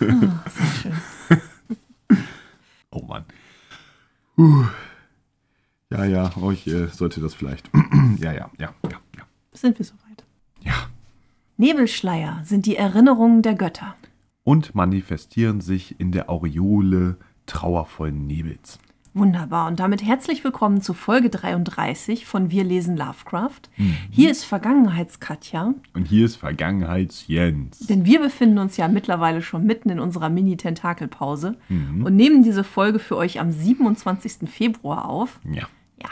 Oh Mann. Puh. Ja, ja, oh, ich äh, sollte das vielleicht. ja, ja, ja, ja, ja. Sind wir soweit? Ja. Nebelschleier sind die Erinnerungen der Götter. Und manifestieren sich in der Aureole trauervollen Nebels. Wunderbar. Und damit herzlich willkommen zu Folge 33 von Wir lesen Lovecraft. Hier ist Vergangenheitskatja, Und hier ist Vergangenheits-Jens. denn wir befinden uns ja mittlerweile schon mitten in unserer Mini-Tentakelpause und nehmen diese Folge für euch am 27. Februar auf. Ja. Ja,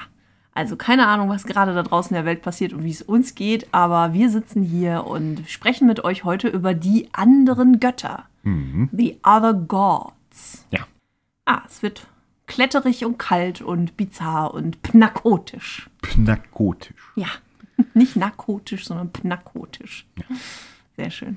also keine Ahnung, was gerade da draußen in der Welt passiert und wie es uns geht, aber wir sitzen hier und sprechen mit euch heute über die anderen Götter. The Other Gods. Ja. Ah, es wird kletterig und kalt und bizarr und pnakotisch. Pnakotisch. Ja, nicht narkotisch, sondern pnakotisch. Sehr schön.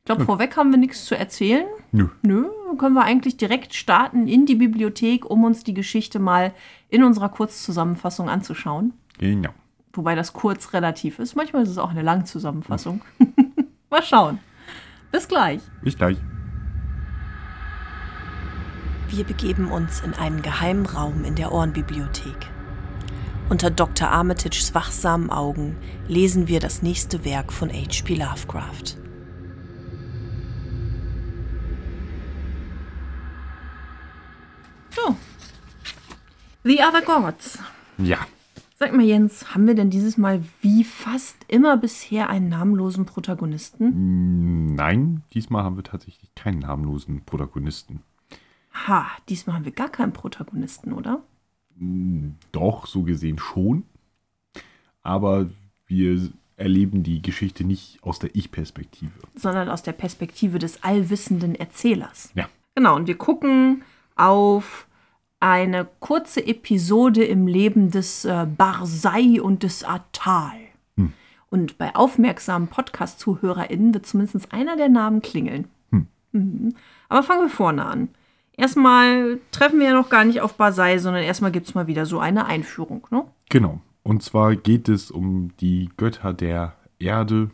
Ich glaube, vorweg haben wir nichts zu erzählen. Nö. Nö, können wir eigentlich direkt starten in die Bibliothek, um uns die Geschichte mal in unserer Kurzzusammenfassung anzuschauen. Genau. Wobei das kurz relativ ist. Manchmal ist es auch eine Langzusammenfassung. mal schauen. Bis gleich. Bis gleich. Wir begeben uns in einen geheimen Raum in der Ohrenbibliothek. Unter Dr. Armitages wachsamen Augen lesen wir das nächste Werk von H.P. Lovecraft. So. The Other Gods. Ja. Sag mal, Jens, haben wir denn dieses Mal wie fast immer bisher einen namenlosen Protagonisten? Nein, diesmal haben wir tatsächlich keinen namenlosen Protagonisten. Ha, diesmal haben wir gar keinen Protagonisten, oder? Doch, so gesehen schon. Aber wir erleben die Geschichte nicht aus der Ich-Perspektive. sondern aus der Perspektive des allwissenden Erzählers. Ja. Genau, und wir gucken auf eine kurze Episode im Leben des äh, Barsai und des Atal. Und bei aufmerksamen Podcast-ZuhörerInnen wird zumindest einer der Namen klingeln. Mhm. Aber fangen wir vorne an. Erstmal treffen wir ja noch gar nicht auf Barsai, sondern erstmal gibt es mal wieder so eine Einführung. Ne? Genau. Und zwar geht es um die Götter der Erde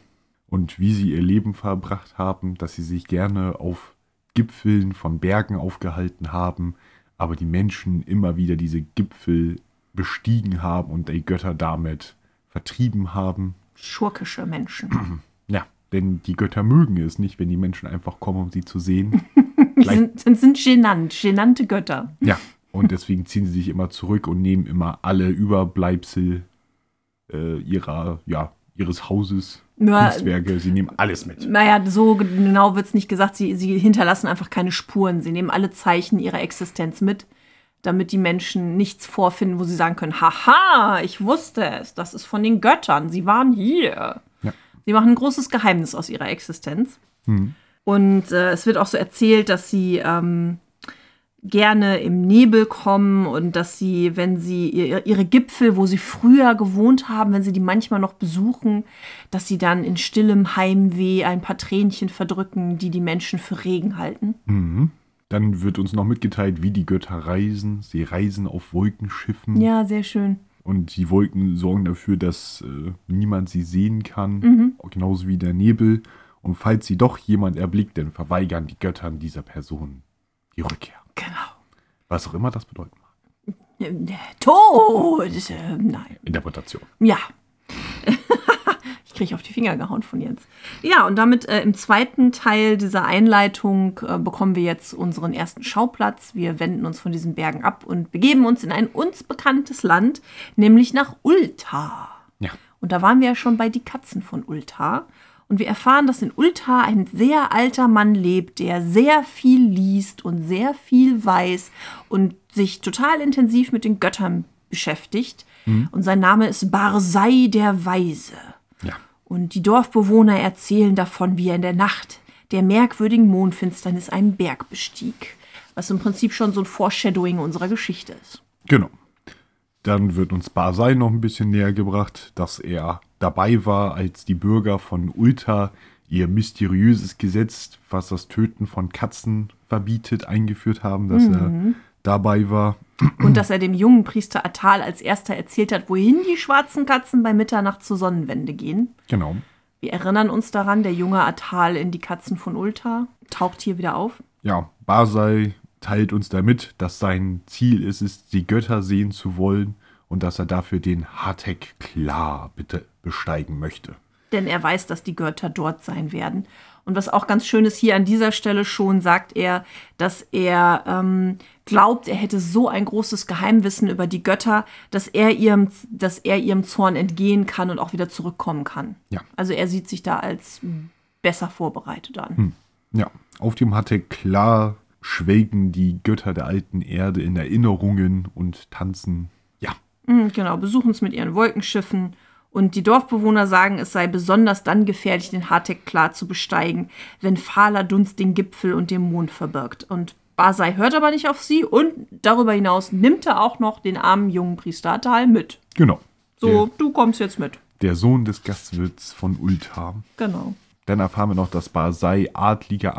und wie sie ihr Leben verbracht haben, dass sie sich gerne auf Gipfeln von Bergen aufgehalten haben, aber die Menschen immer wieder diese Gipfel bestiegen haben und die Götter damit vertrieben haben. Schurkische Menschen. Ja, denn die Götter mögen es nicht, wenn die Menschen einfach kommen, um sie zu sehen. Sind, sind, sind genannt, genannte Götter. Ja, und deswegen ziehen sie sich immer zurück und nehmen immer alle Überbleibsel äh, ihrer, ja, ihres Hauses, Ja. Kunstwerke, sie nehmen alles mit. Naja, so genau wird es nicht gesagt. Sie, sie hinterlassen einfach keine Spuren. Sie nehmen alle Zeichen ihrer Existenz mit, damit die Menschen nichts vorfinden, wo sie sagen können, haha, ich wusste es, das ist von den Göttern, sie waren hier. Ja. Sie machen ein großes Geheimnis aus ihrer Existenz. Und äh, es wird auch so erzählt, dass sie ähm, gerne im Nebel kommen und dass sie, wenn sie ihr, ihre Gipfel, wo sie früher gewohnt haben, wenn sie die manchmal noch besuchen, dass sie dann in stillem Heimweh ein paar Tränchen verdrücken, die die Menschen für Regen halten. Dann wird uns noch mitgeteilt, wie die Götter reisen. Sie reisen auf Wolkenschiffen Ja, sehr schön. und die Wolken sorgen dafür, dass äh, niemand sie sehen kann, genauso wie der Nebel. Und falls sie doch jemand erblickt, dann verweigern die Göttern dieser Person die Rückkehr. Genau. Was auch immer das bedeuten mag. Tod! Äh, nein. Interpretation. Ja. ich kriege auf die Finger gehauen von Jens. Ja, und damit äh, im zweiten Teil dieser Einleitung äh, bekommen wir jetzt unseren ersten Schauplatz. Wir wenden uns von diesen Bergen ab und begeben uns in ein uns bekanntes Land, nämlich nach Ultar. Ja. Und da waren wir ja schon bei die Katzen von Ultar. Und wir erfahren, dass in Ultar ein sehr alter Mann lebt, der sehr viel liest und sehr viel weiß und sich total intensiv mit den Göttern beschäftigt. Und sein Name ist Barsai der Weise. Ja. Und die Dorfbewohner erzählen davon, wie er in der Nacht der merkwürdigen Mondfinsternis einen Berg bestieg. Was im Prinzip schon so ein Foreshadowing unserer Geschichte ist. Genau. Dann wird uns Basai noch ein bisschen näher gebracht, dass er dabei war, als die Bürger von Ulta ihr mysteriöses Gesetz, was das Töten von Katzen verbietet, eingeführt haben, dass er dabei war. Und dass er dem jungen Priester Atal als erster erzählt hat, wohin die schwarzen Katzen bei Mitternacht zur Sonnenwende gehen. Genau. Wir erinnern uns daran, der junge Atal in die Katzen von Ulta taucht hier wieder auf. Ja, Basai teilt uns damit, dass sein Ziel ist es, die Götter sehen zu wollen und dass er dafür den Hatek klar bitte besteigen möchte. denn er weiß, dass die Götter dort sein werden. Und was auch ganz schön ist, hier an dieser Stelle schon sagt er, dass er ähm, glaubt, er hätte so ein großes Geheimwissen über die Götter, dass er, ihrem, dass er ihrem Zorn entgehen kann und auch wieder zurückkommen kann. Ja. Also er sieht sich da als besser vorbereitet an. Ja, auf dem Hatek klar schwelgen die Götter der alten Erde in Erinnerungen und tanzen. Ja, Mhm, Genau, besuchen es mit ihren Wolkenschiffen. Und die Dorfbewohner sagen, es sei besonders dann gefährlich, den Hartek klar zu besteigen, wenn fahler Dunst den Gipfel und den Mond verbirgt. Und Basai hört aber nicht auf sie und darüber hinaus nimmt er auch noch den armen jungen Priester Atal mit. genau. So, Der, du kommst jetzt mit. der Sohn des Gastwirts von Ulta. Genau. Dann erfahren wir noch, dass Basai adliger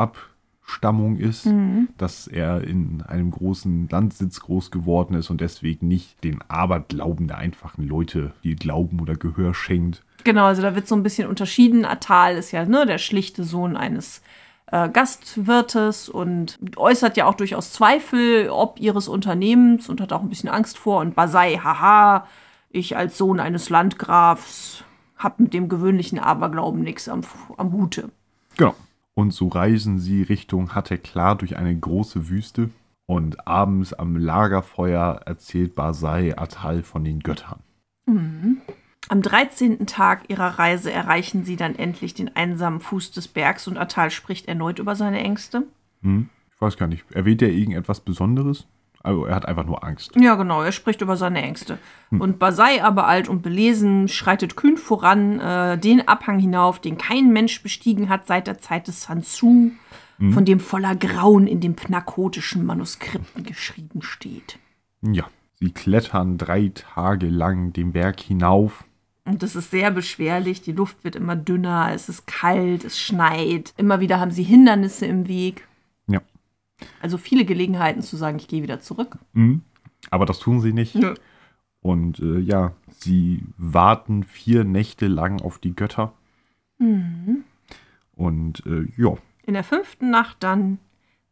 Abstammung ist, dass er in einem großen Landsitz groß geworden ist und deswegen nicht den Aberglauben der einfachen Leute, die Glauben oder Gehör schenkt. Genau, also da wird so ein bisschen unterschieden. Atal ist ja ne, der schlichte Sohn eines äh, Gastwirtes und äußert ja auch durchaus Zweifel ob ihres Unternehmens und hat auch ein bisschen Angst vor. Und Basai, haha, ich als Sohn eines Landgrafs hab mit dem gewöhnlichen Aberglauben nichts am, am Hute. Genau. Und so reisen sie Richtung Hateklar durch eine große Wüste und abends am Lagerfeuer erzählt Basai Atal von den Göttern. Am 13. Tag ihrer Reise erreichen sie dann endlich den einsamen Fuß des Bergs und Atal spricht erneut über seine Ängste. Hm? Ich weiß gar nicht, erwähnt er irgendetwas Besonderes? Also er hat einfach nur Angst. Ja, genau, er spricht über seine Ängste. Und Basai, aber alt und belesen, schreitet kühn voran, äh, den Abhang hinauf, den kein Mensch bestiegen hat seit der Zeit des Sansu, von dem voller Grauen in den pnakotischen Manuskripten geschrieben steht. Ja, sie klettern drei Tage lang den Berg hinauf. Und das ist sehr beschwerlich, die Luft wird immer dünner, es ist kalt, es schneit, immer wieder haben sie Hindernisse im Weg. Also viele Gelegenheiten zu sagen, ich gehe wieder zurück. Mhm. Aber das tun sie nicht. Nö. Und äh, ja, sie warten vier Nächte lang auf die Götter. Und äh, ja, In der fünften Nacht dann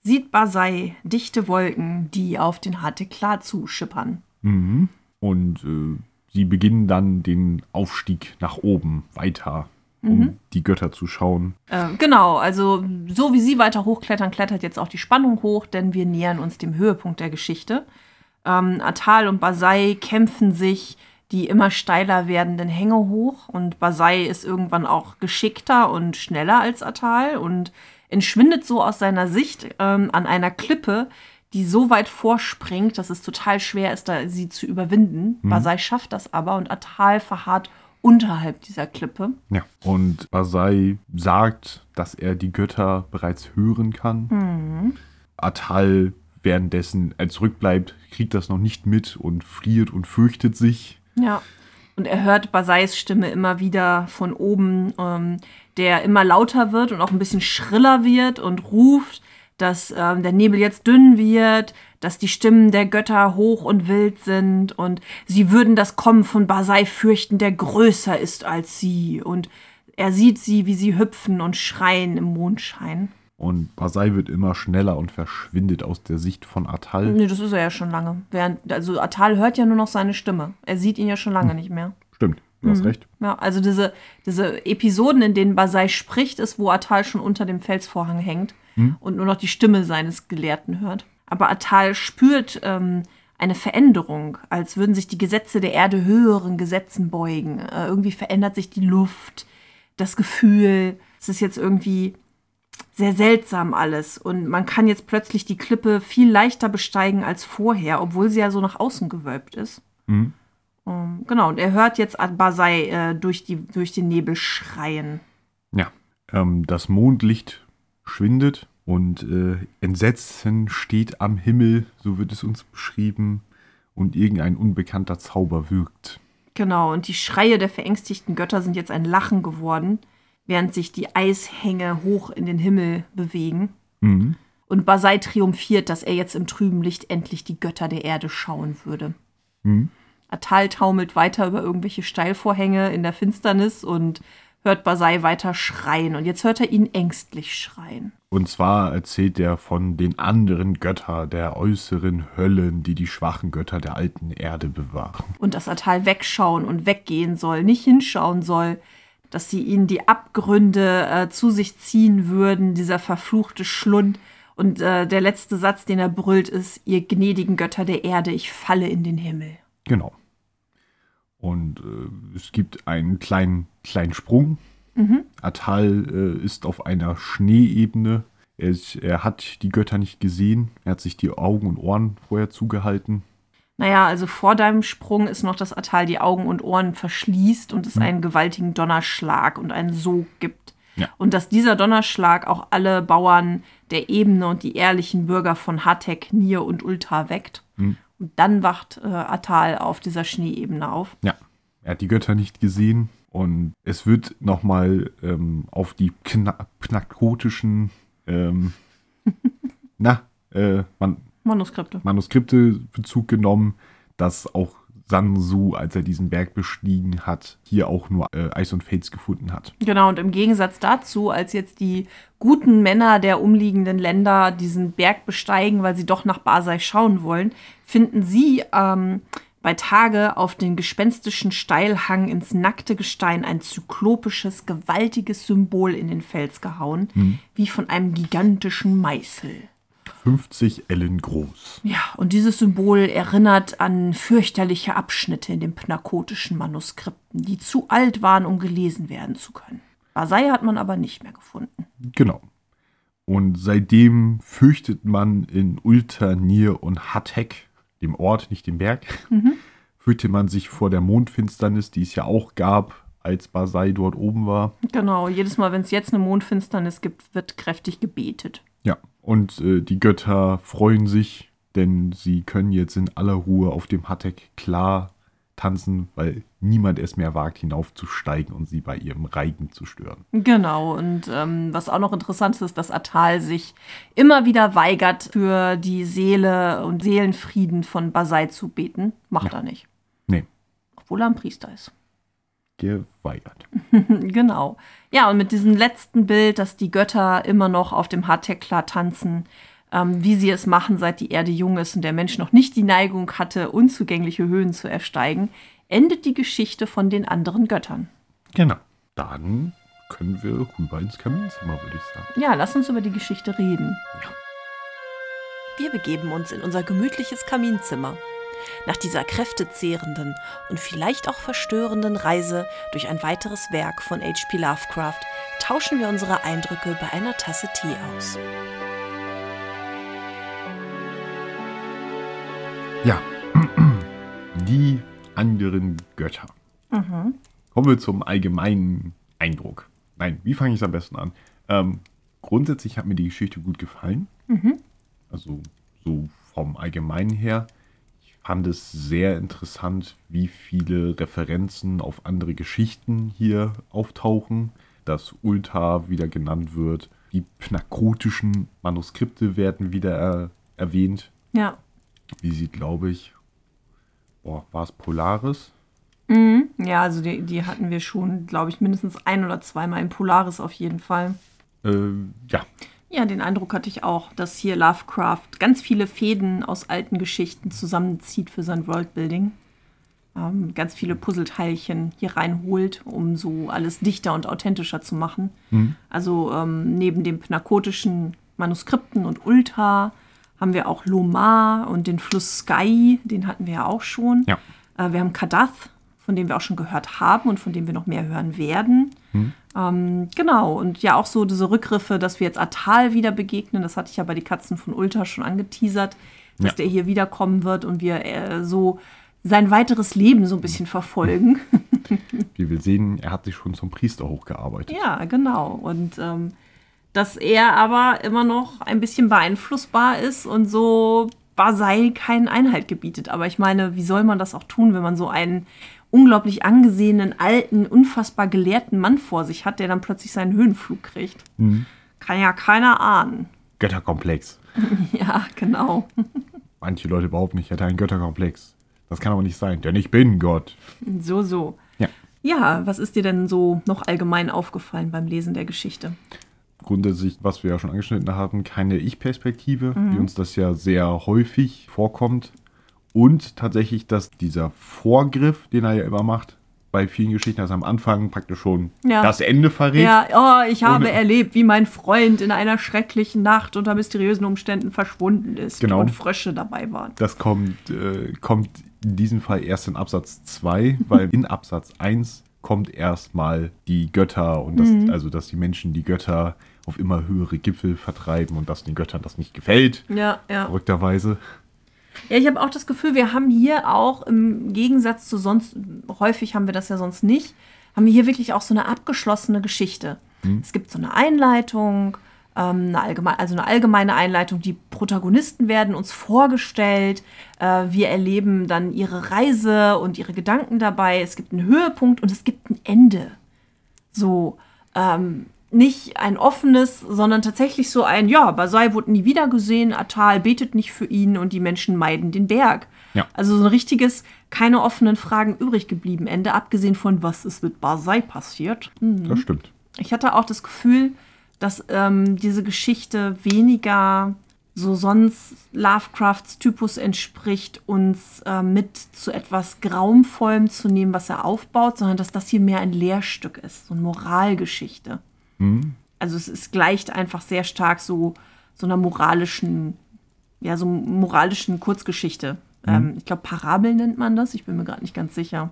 sieht Basai dichte Wolken, die auf den Hateklar zuschippern. Mhm. Und äh, sie beginnen dann den Aufstieg nach oben weiter, um die Götter zu schauen. Äh, genau, also so wie sie weiter hochklettern, klettert jetzt auch die Spannung hoch, denn wir nähern uns dem Höhepunkt der Geschichte. Ähm, Atal und Basai kämpfen sich die immer steiler werdenden Hänge hoch und Basai ist irgendwann auch geschickter und schneller als Atal und entschwindet so aus seiner Sicht ähm, an einer Klippe, die so weit vorspringt, dass es total schwer ist, da sie zu überwinden. Basai schafft das aber und Atal verharrt unterhalb dieser Klippe. Ja. Und Basai sagt, dass er die Götter bereits hören kann. Atal währenddessen er zurückbleibt, kriegt das noch nicht mit und friert und fürchtet sich. Ja. Und er hört Basais Stimme immer wieder von oben, ähm, der immer lauter wird und auch ein bisschen schriller wird und ruft, dass ähm, der Nebel jetzt dünn wird, dass die Stimmen der Götter hoch und wild sind und sie würden das Kommen von Basai fürchten, der größer ist als sie. Und er sieht sie, wie sie hüpfen und schreien im Mondschein. Und Basai wird immer schneller und verschwindet aus der Sicht von Atal. Nee, das ist er ja schon lange. Während, also Atal hört ja nur noch seine Stimme. Er sieht ihn ja schon lange nicht mehr. Stimmt, du hast recht. Ja, also diese, diese Episoden, in denen Basai spricht, ist, wo Atal schon unter dem Felsvorhang hängt und nur noch die Stimme seines Gelehrten hört. Aber Atal spürt ähm, eine Veränderung, als würden sich die Gesetze der Erde höheren Gesetzen beugen. Äh, irgendwie verändert sich die Luft, das Gefühl. Es ist jetzt irgendwie sehr seltsam alles. Und man kann jetzt plötzlich die Klippe viel leichter besteigen als vorher, obwohl sie ja so nach außen gewölbt ist. Mhm. Ähm, genau, und er hört jetzt Basai äh, durch, die, durch den Nebel schreien. Ja, ähm, das Mondlicht schwindet und äh, Entsetzen steht am Himmel, so wird es uns beschrieben, und irgendein unbekannter Zauber wirkt. Genau, und die Schreie der verängstigten Götter sind jetzt ein Lachen geworden, während sich die Eishänge hoch in den Himmel bewegen. Mhm. Und Basai triumphiert, dass er jetzt im trüben Licht endlich die Götter der Erde schauen würde. Mhm. Atal taumelt weiter über irgendwelche Steilvorhänge in der Finsternis und hört Basai weiter schreien. Und jetzt hört er ihn ängstlich schreien. Und zwar erzählt er von den anderen Göttern der äußeren Höllen, die die schwachen Götter der alten Erde bewahren. Und dass Atal wegschauen und weggehen soll, nicht hinschauen soll, dass sie ihn die Abgründe äh, zu sich ziehen würden, dieser verfluchte Schlund. Und äh, der letzte Satz, den er brüllt, ist, ihr gnädigen Götter der Erde, ich falle in den Himmel. Genau. Und äh, es gibt einen kleinen, kleinen Sprung. Atal äh, ist auf einer Schneeebene. Er, ist, er hat die Götter nicht gesehen. Er hat sich die Augen und Ohren vorher zugehalten. Naja, also vor deinem Sprung ist noch, dass Atal die Augen und Ohren verschließt und es einen gewaltigen Donnerschlag und einen Sog gibt. Ja. Und dass dieser Donnerschlag auch alle Bauern der Ebene und die ehrlichen Bürger von Hatek, Nir und Ulta weckt. Und dann wacht äh, Atal auf dieser Schneeebene auf. Ja, er hat die Götter nicht gesehen. Und es wird nochmal ähm, auf die kna pnakotischen ähm, na, äh, man, Manuskripte. Manuskripte Bezug genommen, dass auch Sansu, als er diesen Berg bestiegen hat, hier auch nur äh, Eis und Fels gefunden hat. Genau, und im Gegensatz dazu, als jetzt die guten Männer der umliegenden Länder diesen Berg besteigen, weil sie doch nach Basai schauen wollen, finden sie ähm, bei Tage auf den gespenstischen Steilhang ins nackte Gestein ein zyklopisches, gewaltiges Symbol in den Fels gehauen, wie von einem gigantischen Meißel. 50 Ellen groß. Ja, und dieses Symbol erinnert an fürchterliche Abschnitte in den pnakotischen Manuskripten, die zu alt waren, um gelesen werden zu können. Basai hat man aber nicht mehr gefunden. Genau. Und seitdem fürchtet man in Ulta, Nir und Hatek, dem Ort, nicht dem Berg, fürchtet man sich vor der Mondfinsternis, die es ja auch gab, als Basai dort oben war. Genau, jedes Mal, wenn es jetzt eine Mondfinsternis gibt, wird kräftig gebetet. Ja, und äh, die Götter freuen sich, denn sie können jetzt in aller Ruhe auf dem Hatek klar tanzen, weil niemand es mehr wagt, hinaufzusteigen und sie bei ihrem Reigen zu stören. Genau, und ähm, was auch noch interessant ist, ist, dass Atal sich immer wieder weigert, für die Seele und Seelenfrieden von Basai zu beten. Macht er nicht. Nee, Obwohl er ein Priester ist. geweigert. genau. Ja, und mit diesem letzten Bild, dass die Götter immer noch auf dem Hatekla tanzen, ähm, wie sie es machen, seit die Erde jung ist und der Mensch noch nicht die Neigung hatte, unzugängliche Höhen zu ersteigen, endet die Geschichte von den anderen Göttern. Genau. Dann können wir rüber ins Kaminzimmer, würde ich sagen. Ja, lass uns über die Geschichte reden. Wir begeben uns in unser gemütliches Kaminzimmer. Nach dieser kräftezehrenden und vielleicht auch verstörenden Reise durch ein weiteres Werk von H.P. Lovecraft tauschen wir unsere Eindrücke bei einer Tasse Tee aus. Ja, die anderen Götter. Kommen wir zum allgemeinen Eindruck. Nein, wie fange ich es am besten an? Ähm, grundsätzlich hat mir die Geschichte gut gefallen. Also so vom Allgemeinen her. Ich fand es sehr interessant, wie viele Referenzen auf andere Geschichten hier auftauchen. Dass Ulta wieder genannt wird. Die pnakotischen Manuskripte werden wieder äh, erwähnt Ja. wie sie, glaube ich, boah, war es Polaris? Ja, also die, die hatten wir schon, glaube ich, mindestens ein oder zweimal in Polaris auf jeden Fall. Äh, ja, Ja, den Eindruck hatte ich auch, dass hier Lovecraft ganz viele Fäden aus alten Geschichten zusammenzieht für sein Worldbuilding. Ähm, ganz viele Puzzleteilchen hier reinholt, um so alles dichter und authentischer zu machen. Also ähm, neben den pnakotischen Manuskripten und Ulta haben wir auch Lomar und den Fluss Sky, den hatten wir ja auch schon. Ja. Äh, wir haben Kadath, von dem wir auch schon gehört haben und von dem wir noch mehr hören werden. Ähm, genau, und ja auch so diese Rückgriffe, dass wir jetzt Atal wieder begegnen, das hatte ich ja bei die Katzen von Ulta schon angeteasert, dass Ja. der hier wiederkommen wird und wir äh, so sein weiteres Leben so ein bisschen verfolgen. Wie wir sehen, er hat sich schon zum Priester hochgearbeitet. Ja, genau. Und ähm, dass er aber immer noch ein bisschen beeinflussbar ist und so Basai keinen Einhalt gebietet. Aber ich meine, wie soll man das auch tun, wenn man so einen unglaublich angesehenen, alten, unfassbar gelehrten Mann vor sich hat, der dann plötzlich seinen Höhenflug kriegt? Kann ja keiner ahnen. Götterkomplex. Ja, genau. Manche Leute behaupten, ich hätte einen Götterkomplex. Das kann aber nicht sein, denn ich bin Gott. So, so. Ja. Ja, was ist dir denn so noch allgemein aufgefallen beim Lesen der Geschichte? Grundsätzlich, was wir ja schon angeschnitten haben, keine Ich-Perspektive, wie uns das ja sehr häufig vorkommt. Und tatsächlich, dass dieser Vorgriff, den er ja immer macht, bei vielen Geschichten, dass er am Anfang praktisch schon Ja. das Ende verrät. Ja, oh, ich habe erlebt, wie mein Freund in einer schrecklichen Nacht unter mysteriösen Umständen verschwunden ist Genau. und Frösche dabei waren. Das kommt, äh, kommt in diesem Fall erst in Absatz 2, weil in Absatz 1 kommt erstmal die Götter und das, also dass die Menschen die Götter auf immer höhere Gipfel vertreiben und dass den Göttern das nicht gefällt, Ja, ja. verrückterweise. Ja, ich habe auch das Gefühl, wir haben hier auch im Gegensatz zu sonst, häufig haben wir das ja sonst nicht, haben wir hier wirklich auch so eine abgeschlossene Geschichte. Es gibt so eine Einleitung, ähm, eine allgemeine, also eine allgemeine Einleitung. Die Protagonisten werden uns vorgestellt. Äh, wir erleben dann ihre Reise und ihre Gedanken dabei. Es gibt einen Höhepunkt und es gibt ein Ende. So, ähm, nicht ein offenes, sondern tatsächlich so ein, ja, Basai wurde nie wieder gesehen, Atal betet nicht für ihn und die Menschen meiden den Berg. Ja. Also so ein richtiges, keine offenen Fragen übrig geblieben Ende, abgesehen von, was ist mit Basai passiert. Das stimmt. Ich hatte auch das Gefühl, dass ähm, diese Geschichte weniger so sonst Lovecrafts Typus entspricht, uns äh, mit zu etwas Graumvollem zu nehmen, was er aufbaut, sondern dass das hier mehr ein Lehrstück ist, so eine Moralgeschichte. Also es, es gleicht einfach sehr stark so, so einer moralischen, ja, so moralischen Kurzgeschichte. Ähm, ich glaube, Parabel nennt man das. Ich bin mir gerade nicht ganz sicher.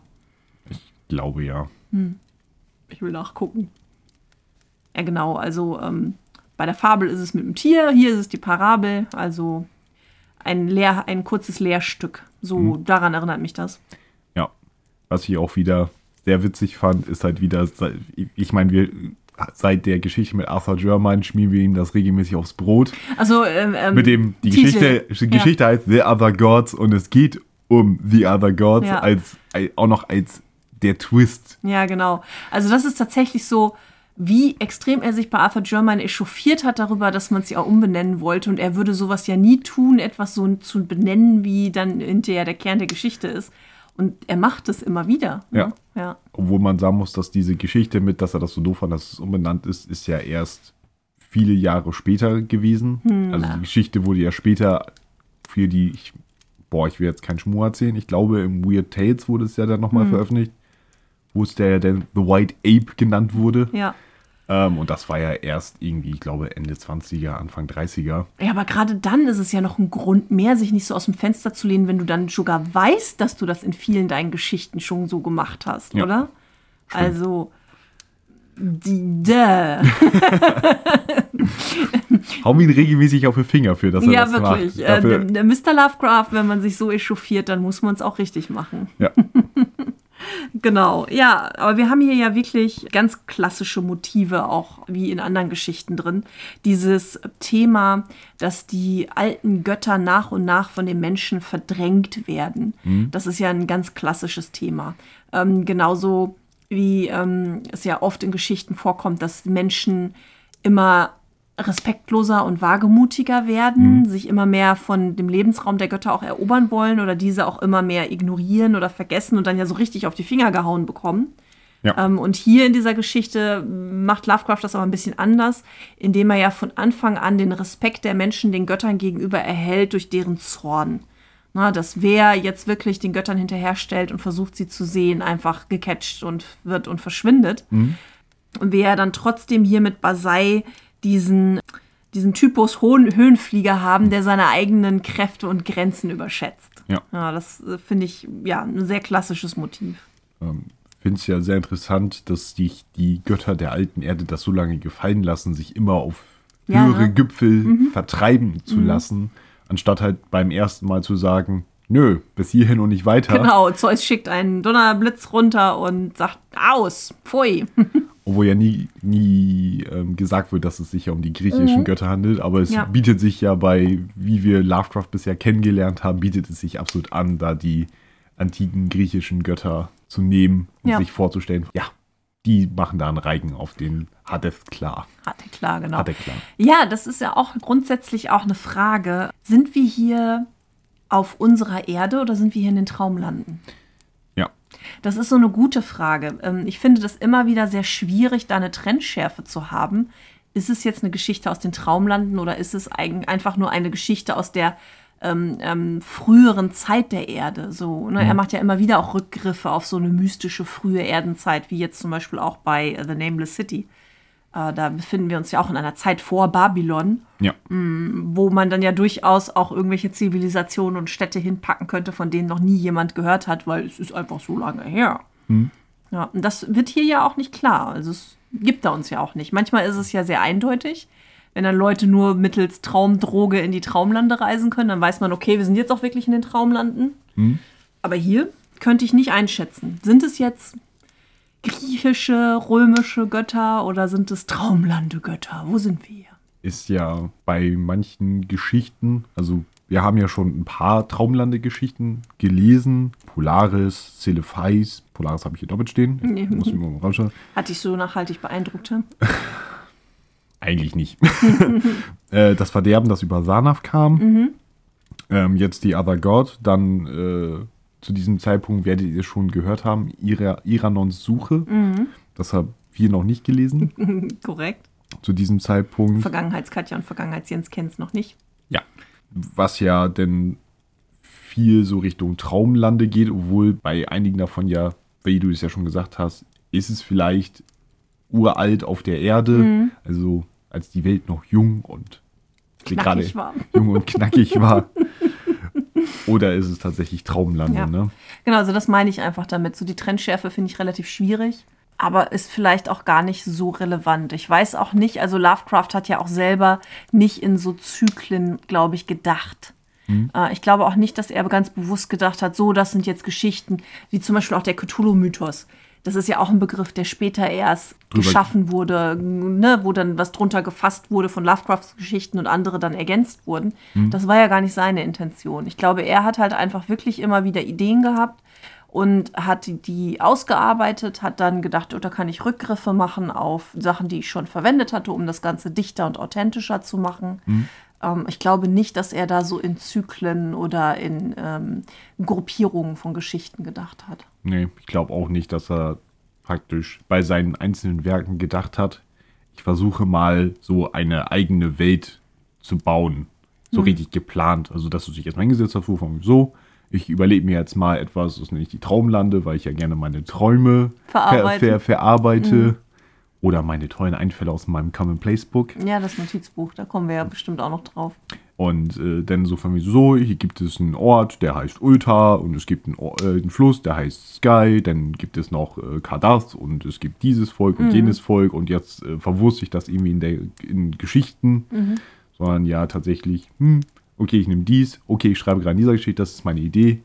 Glaube ja. Ich will nachgucken. Ja, genau. Also ähm, bei der Fabel ist es mit dem Tier, hier ist es die Parabel. Also ein, Lehr ein kurzes Lehrstück. So daran erinnert mich das. Ja. Was ich auch wieder sehr witzig fand, ist halt wieder, ich meine, wir seit der Geschichte mit Arthur German schmieren wir ihm das regelmäßig aufs Brot. Also ähm, ähm, Mit dem, die Titel. Geschichte, Geschichte heißt The Other Gods und es geht um The Other Gods Ja. als, auch noch als der Twist. Ja, genau. Also das ist tatsächlich so, wie extrem er sich bei Arthur German echauffiert hat darüber, dass man es ja umbenennen wollte. Und er würde sowas ja nie tun, etwas so zu benennen, wie dann hinterher der Kern der Geschichte ist. Und er macht es immer wieder. Ja. Ne? ja. Obwohl man sagen muss, dass diese Geschichte mit, dass er das so doof fand, dass es umbenannt ist, ist ja erst viele Jahre später gewesen. Hm, also die Geschichte wurde ja später für die, ich, boah, ich will jetzt keinen Schmuh erzählen, ich glaube im Weird Tales wurde es ja dann nochmal Hm. veröffentlicht, wo es der dann The White Ape genannt wurde. Ja. Ähm, und das war ja erst irgendwie, ich glaube, Ende 20er, Anfang 30er. Ja, aber gerade dann ist es ja noch ein Grund mehr, sich nicht so aus dem Fenster zu lehnen, wenn du dann sogar weißt, dass du das in vielen deinen Geschichten schon so gemacht hast, Ja. oder? Also, die, duh. Hau ihn regelmäßig auf den Finger für, dass er Ja, das wirklich. macht. Der, der Mr. Lovecraft, wenn man sich so echauffiert, dann muss man es auch richtig machen. ja. Genau, ja, aber wir haben hier ja wirklich ganz klassische Motive auch wie in anderen Geschichten drin. Dieses Thema, dass die alten Götter nach und nach von den Menschen verdrängt werden. Das ist ja ein ganz klassisches Thema. Ähm, genauso wie ähm, es ja oft in Geschichten vorkommt, dass Menschen immer respektloser und wagemutiger werden, sich immer mehr von dem Lebensraum der Götter auch erobern wollen oder diese auch immer mehr ignorieren oder vergessen und dann ja so richtig auf die Finger gehauen bekommen. Ja. Ähm, und hier in dieser Geschichte macht Lovecraft das aber ein bisschen anders, indem er ja von Anfang an den Respekt der Menschen den Göttern gegenüber erhält durch deren Zorn. Na, dass wer jetzt wirklich den Göttern hinterherstellt und versucht, sie zu sehen, einfach gecatcht und wird und verschwindet. Und wir ja dann trotzdem hier mit Basai diesen, diesen Typus hohen Höhenflieger haben, der seine eigenen Kräfte und Grenzen überschätzt. Ja. das äh, finde ich ja ein sehr klassisches Motiv. ähm, finde es ja sehr interessant, dass die, die Götter der alten Erde das so lange gefallen lassen, sich immer auf Ja, höhere ne? Gipfel vertreiben zu lassen, anstatt halt beim ersten Mal zu sagen, nö, bis hierhin und nicht weiter. Genau, Zeus schickt einen Donnerblitz runter und sagt, aus, pfui. Obwohl ja nie, nie ähm, gesagt wird, dass es sich ja um die griechischen Götter handelt, aber es Mhm. Ja. bietet sich ja bei, wie wir Lovecraft bisher kennengelernt haben, bietet es sich absolut an, da die antiken griechischen Götter zu nehmen und Ja. sich vorzustellen, ja, die machen da einen Reigen auf den Hades klar. Hatte klar, genau. Hat er klar. Ja, das ist ja auch grundsätzlich auch eine Frage. Sind wir hier auf unserer Erde oder sind wir hier in den Traumlanden? Das ist so eine gute Frage. Ähm, Ich finde das immer wieder sehr schwierig, da eine Trennschärfe zu haben. Ist es jetzt eine Geschichte aus den Traumlanden oder ist es einfach nur eine Geschichte aus der ähm, ähm, früheren Zeit der Erde? So, ne? Er macht ja immer wieder auch Rückgriffe auf so eine mystische frühe Erdenzeit, wie jetzt zum Beispiel auch bei äh, The Nameless City. Äh, da befinden wir uns ja auch in einer Zeit vor Babylon Ja. wo man dann ja durchaus auch irgendwelche Zivilisationen und Städte hinpacken könnte, von denen noch nie jemand gehört hat, weil es ist einfach so lange her. Ja, und das wird hier ja auch nicht klar. Also es gibt da uns ja auch nicht. Manchmal ist es ja sehr eindeutig. Wenn dann Leute nur mittels Traumdroge in die Traumlande reisen können, dann weiß man, okay, wir sind jetzt auch wirklich in den Traumlanden. Aber hier könnte ich nicht einschätzen. Sind es jetzt griechische, römische Götter oder sind es Traumlande-Götter? Wo sind wir hier? ist ja bei manchen Geschichten, also wir haben ja schon ein paar Traumlande-Geschichten gelesen. Polaris, Celephais, Polaris habe ich hier doppelt stehen. Nee. Muss ich mal rausschauen. Hat dich so nachhaltig beeindruckt? Eigentlich nicht. äh, das Verderben, das über Sanav kam. Ähm, jetzt die Other God. Dann äh, zu diesem Zeitpunkt werdet ihr schon gehört haben, Ira, Iranons Suche. Das haben wir noch nicht gelesen. Korrekt. zu diesem Zeitpunkt. Vergangenheitskatja und Vergangenheitsjens kennen es noch nicht. Ja. Was ja denn viel so Richtung Traumlande geht, obwohl bei einigen davon ja, wie du es ja schon gesagt hast, ist es vielleicht uralt auf der Erde, Mhm. also als die Welt noch jung und war. jung und knackig war. Oder ist es tatsächlich Traumlande, Ja. ne? Genau, also das meine ich einfach damit. So die Trennschärfe finde ich relativ schwierig, aber ist vielleicht auch gar nicht so relevant. Ich weiß auch nicht, also Lovecraft hat ja auch selber nicht in so Zyklen, glaube ich, gedacht. Äh, Ich glaube auch nicht, dass er ganz bewusst gedacht hat, so, das sind jetzt Geschichten, wie zum Beispiel auch der Cthulhu-Mythos. Das ist ja auch ein Begriff, der später erst Drüber- geschaffen wurde, ne, wo dann was drunter gefasst wurde von Lovecrafts Geschichten und andere dann ergänzt wurden. Das war ja gar nicht seine Intention. Ich glaube, er hat halt einfach wirklich immer wieder Ideen gehabt und hat die- ausgearbeitet, hat dann gedacht, oh, da kann ich Rückgriffe machen auf Sachen, die ich schon verwendet hatte, um das Ganze dichter und authentischer zu machen. Ähm, ich glaube nicht, dass er da so in Zyklen oder in ähm, Gruppierungen von Geschichten gedacht hat. Nee, ich glaube auch nicht, dass er praktisch bei seinen einzelnen Werken gedacht hat, ich versuche mal so eine eigene Welt zu bauen. So richtig geplant. Also, dass du dich erstmal hingesetzt hast, so von so, ich überlege mir jetzt mal etwas, das nenne ich die Traumlande, weil ich ja gerne meine Träume Verarbeite. ver ver verarbeite. Oder meine tollen Einfälle aus meinem Common Place Book. Ja, das Notizbuch, da kommen wir ja bestimmt auch noch drauf. Und äh, dann so von mir so, hier gibt es einen Ort, der heißt Ulta und es gibt einen, äh, einen Fluss, der heißt Sky, dann gibt es noch äh, Kardas und es gibt dieses Volk und jenes Volk und jetzt äh, verwurst ich das irgendwie in, der, in Geschichten, sondern ja tatsächlich, hm, okay, ich nehme dies, okay, ich schreibe gerade in dieser Geschichte, das ist meine Idee.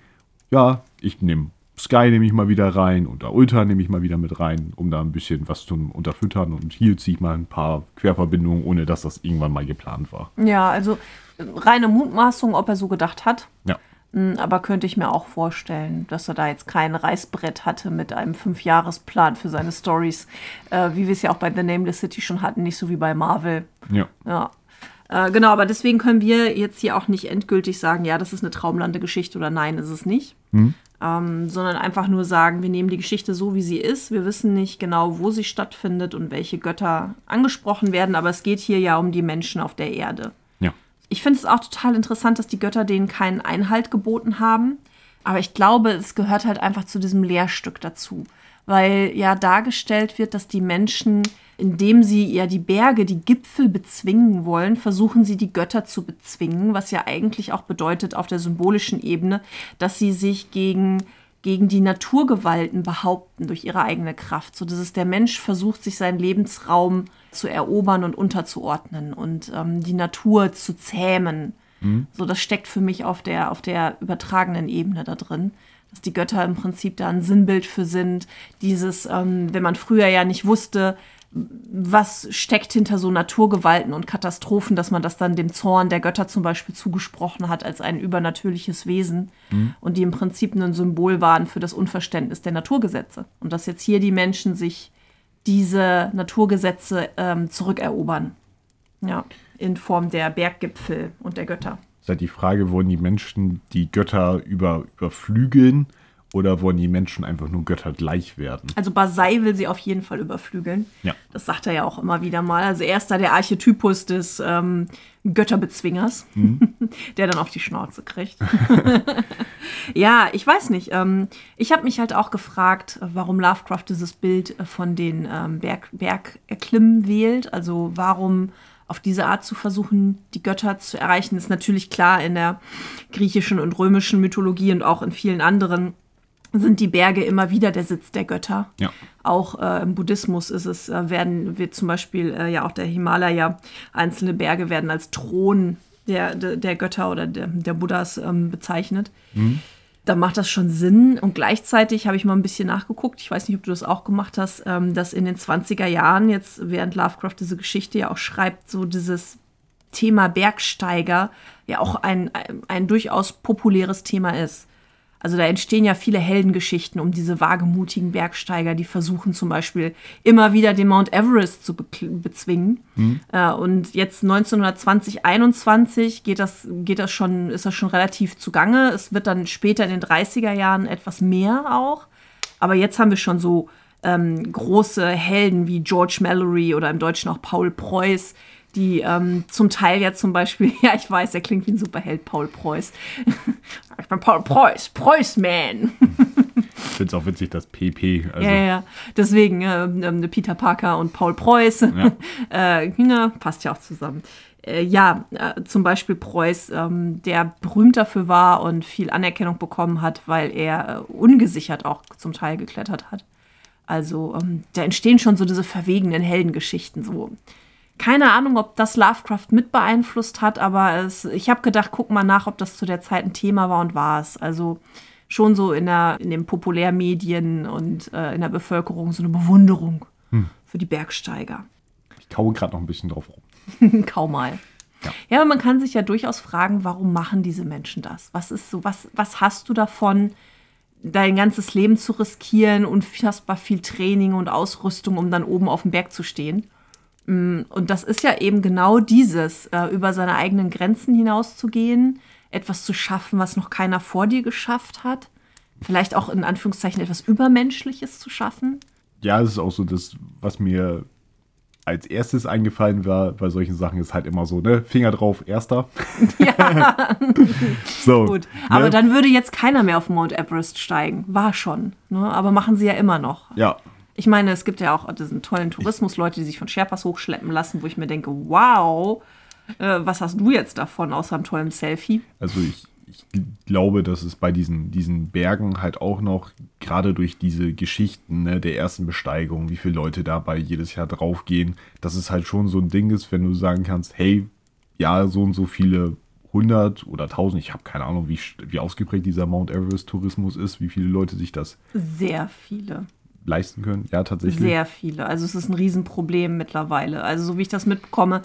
Ja, ich nehme Sky nehme ich mal wieder rein und da Ulta nehme ich mal wieder mit rein, um da ein bisschen was zu unterfüttern und hier ziehe ich mal ein paar Querverbindungen, ohne dass das irgendwann mal geplant war. Ja, also äh, reine Mutmaßung, ob er so gedacht hat. Ja. Mm, Aber könnte ich mir auch vorstellen, dass er da jetzt kein Reißbrett hatte mit einem Fünfjahresplan für seine Stories, äh, wie wir es ja auch bei The Nameless City schon hatten, nicht so wie bei Marvel. Ja. Ja. Äh, genau, aber deswegen können wir jetzt hier auch nicht endgültig sagen, ja, das ist eine Traumlande-Geschichte oder nein, ist es nicht. Ähm, sondern einfach nur sagen, wir nehmen die Geschichte so, wie sie ist. Wir wissen nicht genau, wo sie stattfindet und welche Götter angesprochen werden, aber es geht hier ja um die Menschen auf der Erde. Ja. Ich finde es auch total interessant, dass die Götter denen keinen Einhalt geboten haben. Aber ich glaube, es gehört halt einfach zu diesem Lehrstück dazu. Weil ja dargestellt wird, dass die Menschen, indem sie ja die Berge, die Gipfel bezwingen wollen, versuchen sie die Götter zu bezwingen, was ja eigentlich auch bedeutet auf der symbolischen Ebene, dass sie sich gegen gegen die Naturgewalten behaupten durch ihre eigene Kraft, so dass es der Mensch versucht, sich seinen Lebensraum zu erobern und unterzuordnen und ähm, die Natur zu zähmen. So, das steckt für mich auf der, auf der übertragenen Ebene da drin. Dass die Götter im Prinzip da ein Sinnbild für sind. Dieses, ähm, wenn man früher ja nicht wusste, was steckt hinter so Naturgewalten und Katastrophen, dass man das dann dem Zorn der Götter zum Beispiel zugesprochen hat als ein übernatürliches Wesen und die im Prinzip ein Symbol waren für das Unverständnis der Naturgesetze. Und dass jetzt hier die Menschen sich diese Naturgesetze ähm, zurückerobern. Ja, in Form der Berggipfel und der Götter. Ist halt die Frage, wollen die Menschen die Götter über, überflügeln oder wollen die Menschen einfach nur Götter gleich werden? Also Basai will sie auf jeden Fall überflügeln. Ja. Das sagt er ja auch immer wieder mal. Also er ist da der Archetypus des ähm, Götterbezwingers, der dann auf die Schnauze kriegt. ja, ich weiß nicht. Ähm, ich habe mich halt auch gefragt, warum Lovecraft dieses Bild von den ähm, Berg, Bergerklimmen wählt. Also warum auf diese Art zu versuchen, die Götter zu erreichen, ist natürlich klar in der griechischen und römischen Mythologie und auch in vielen anderen sind die Berge immer wieder der Sitz der Götter. Ja. Auch äh, im Buddhismus ist es, äh, werden, wird zum Beispiel äh, ja auch der Himalaya, einzelne Berge werden als Thron der, der, der Götter oder der, der Buddhas ähm, bezeichnet. Da macht das schon Sinn. Und gleichzeitig habe ich mal ein bisschen nachgeguckt, ich weiß nicht, ob du das auch gemacht hast, ähm, dass in den 20er Jahren, jetzt während Lovecraft diese Geschichte ja auch schreibt, so dieses Thema Bergsteiger ja auch ein, ein, ein durchaus populäres Thema ist. Also da entstehen ja viele Heldengeschichten um diese wagemutigen Bergsteiger, die versuchen zum Beispiel immer wieder den Mount Everest zu be bezwingen. Äh, und jetzt 1920, 21 geht das, geht das schon, ist das schon relativ zugange. Es wird dann später in den 30er Jahren etwas mehr auch. Aber jetzt haben wir schon so ähm, große Helden wie George Mallory oder im Deutschen auch Paul Preuß, die ähm, zum Teil ja zum Beispiel, ja, ich weiß, er klingt wie ein Superheld, Paul Preuß. ich bin Paul Preuß, Preuß-Man. Ich finde es auch witzig, dass PP, also ja, ja, ja. Deswegen ähm, ähm, Peter Parker und Paul Preuß. äh, ja, passt ja auch zusammen. Äh, ja, äh, zum Beispiel Preuß, ähm, der berühmt dafür war und viel Anerkennung bekommen hat, weil er äh, ungesichert auch zum Teil geklettert hat. Also ähm, da entstehen schon so diese verwegenen Heldengeschichten. So. Keine Ahnung, ob das Lovecraft mit beeinflusst hat, aber es, ich habe gedacht, guck mal nach, ob das zu der Zeit ein Thema war und war es. Also schon so in, der, in den Populärmedien und äh, in der Bevölkerung so eine Bewunderung für die Bergsteiger. ich kaue gerade noch ein bisschen drauf rum. Kaum mal. Ja. aber man kann sich ja durchaus fragen, warum machen diese Menschen das? Was ist so, was, was hast du davon, dein ganzes Leben zu riskieren, unfassbar viel Training und Ausrüstung, um dann oben auf dem Berg zu stehen? Mm, Und das ist ja eben genau dieses, äh, über seine eigenen Grenzen hinauszugehen, etwas zu schaffen, was noch keiner vor dir geschafft hat. Vielleicht auch in Anführungszeichen etwas Übermenschliches zu schaffen. Ja, es ist auch so, das, was mir als erstes eingefallen war bei solchen Sachen, ist halt immer so, ne, Finger drauf, erster. Ja, So, gut. ne? Aber dann würde jetzt keiner mehr auf Mount Everest steigen. War schon. Ne? Aber machen sie ja immer noch. Ja, Ich meine, es gibt ja auch diesen tollen Tourismusleute, die sich von Sherpas hochschleppen lassen, wo ich mir denke, wow, äh, was hast du jetzt davon, außer einem tollen Selfie? Also ich, ich glaube, dass es bei diesen, diesen Bergen halt auch noch, gerade durch diese Geschichten ne, der ersten Besteigung, wie viele Leute dabei jedes Jahr draufgehen, dass es halt schon so ein Ding ist, wenn du sagen kannst, hey, ja, so und so viele hundert oder tausend, ich habe keine Ahnung, wie, wie ausgeprägt dieser Mount Everest-Tourismus ist, wie viele Leute sich das Sehr viele. Leisten können. Ja, tatsächlich. Sehr viele. Also es ist ein Riesenproblem mittlerweile. Also so wie ich das mitbekomme,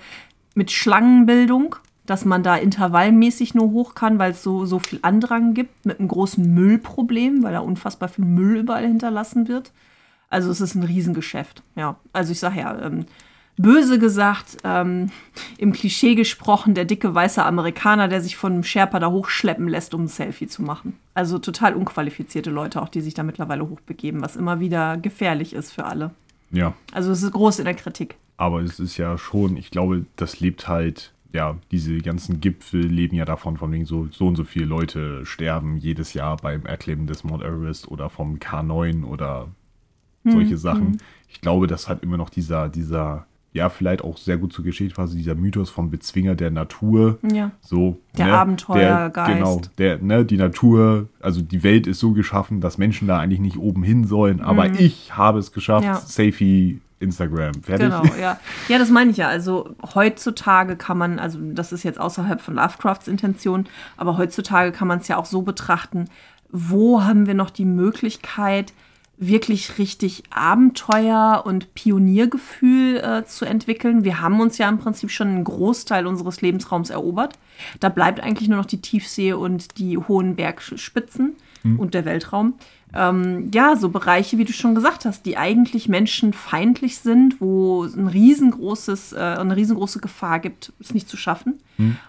mit Schlangenbildung, dass man da intervallmäßig nur hoch kann, weil es so, so viel Andrang gibt, mit einem großen Müllproblem, weil da unfassbar viel Müll überall hinterlassen wird. Also es ist ein Riesengeschäft. Ja, also ich sage ja, ähm, böse gesagt, ähm, im Klischee gesprochen, der dicke weiße Amerikaner, der sich von einem Sherpa da hochschleppen lässt, um ein Selfie zu machen. Also total unqualifizierte Leute auch, die sich da mittlerweile hochbegeben, was immer wieder gefährlich ist für alle. Ja, Also es ist groß in der Kritik. aber es ist ja schon, ich glaube, das lebt halt, ja, diese ganzen Gipfel leben ja davon, von wegen so, so und so viele Leute sterben jedes Jahr beim Erklimmen des Mount Everest oder vom K9 oder solche Sachen. Ich glaube, das hat immer noch dieser, dieser, ja, vielleicht auch sehr gut zur Geschichte passt, dieser Mythos vom Bezwinger der Natur. Ja. So, Der ne, Abenteuergeist. Der, genau, der, ne, die Natur, also die Welt ist so geschaffen, dass Menschen da eigentlich nicht oben hin sollen, aber ich habe es geschafft, Mhm. Ja. Safety Instagram. Fertig? Genau, ja. Ja, das meine ich ja. Also heutzutage kann man, also das ist jetzt außerhalb von Lovecrafts Intention, aber heutzutage kann man es ja auch so betrachten, wo haben wir noch die Möglichkeit, wirklich richtig Abenteuer und Pioniergefühl äh, zu entwickeln. Wir haben uns ja im Prinzip schon einen Großteil unseres Lebensraums erobert. Da bleibt eigentlich nur noch die Tiefsee und die hohen Bergspitzen und der Weltraum. Ähm, ja, so Bereiche, wie du schon gesagt hast, die eigentlich menschenfeindlich sind, wo es ein riesengroßes, äh, eine riesengroße Gefahr gibt, es nicht zu schaffen.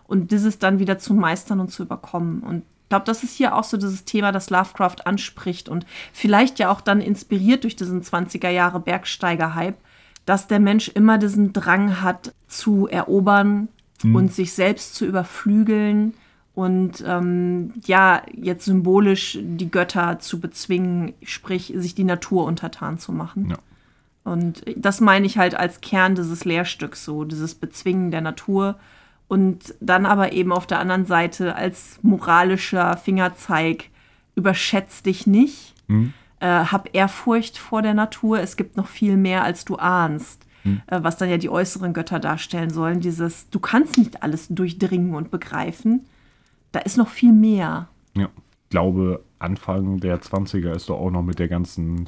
Und dieses dann wieder zu meistern und zu überkommen. Und ich glaube, das ist hier auch so dieses Thema, das Lovecraft anspricht und vielleicht ja auch dann inspiriert durch diesen 20er Jahre Bergsteiger-Hype, dass der Mensch immer diesen Drang hat zu erobern und sich selbst zu überflügeln und ähm, ja, jetzt symbolisch die Götter zu bezwingen, sprich sich die Natur untertan zu machen. Ja. Und das meine ich halt als Kern dieses Lehrstücks, so dieses Bezwingen der Natur. Und dann aber eben auf der anderen Seite als moralischer Fingerzeig, überschätz dich nicht, äh, hab Ehrfurcht vor der Natur, es gibt noch viel mehr, als du ahnst. Äh, was dann ja die äußeren Götter darstellen sollen, dieses, du kannst nicht alles durchdringen und begreifen, da ist noch viel mehr. Ja. Ich glaube, Anfang der 20er ist doch auch noch mit der ganzen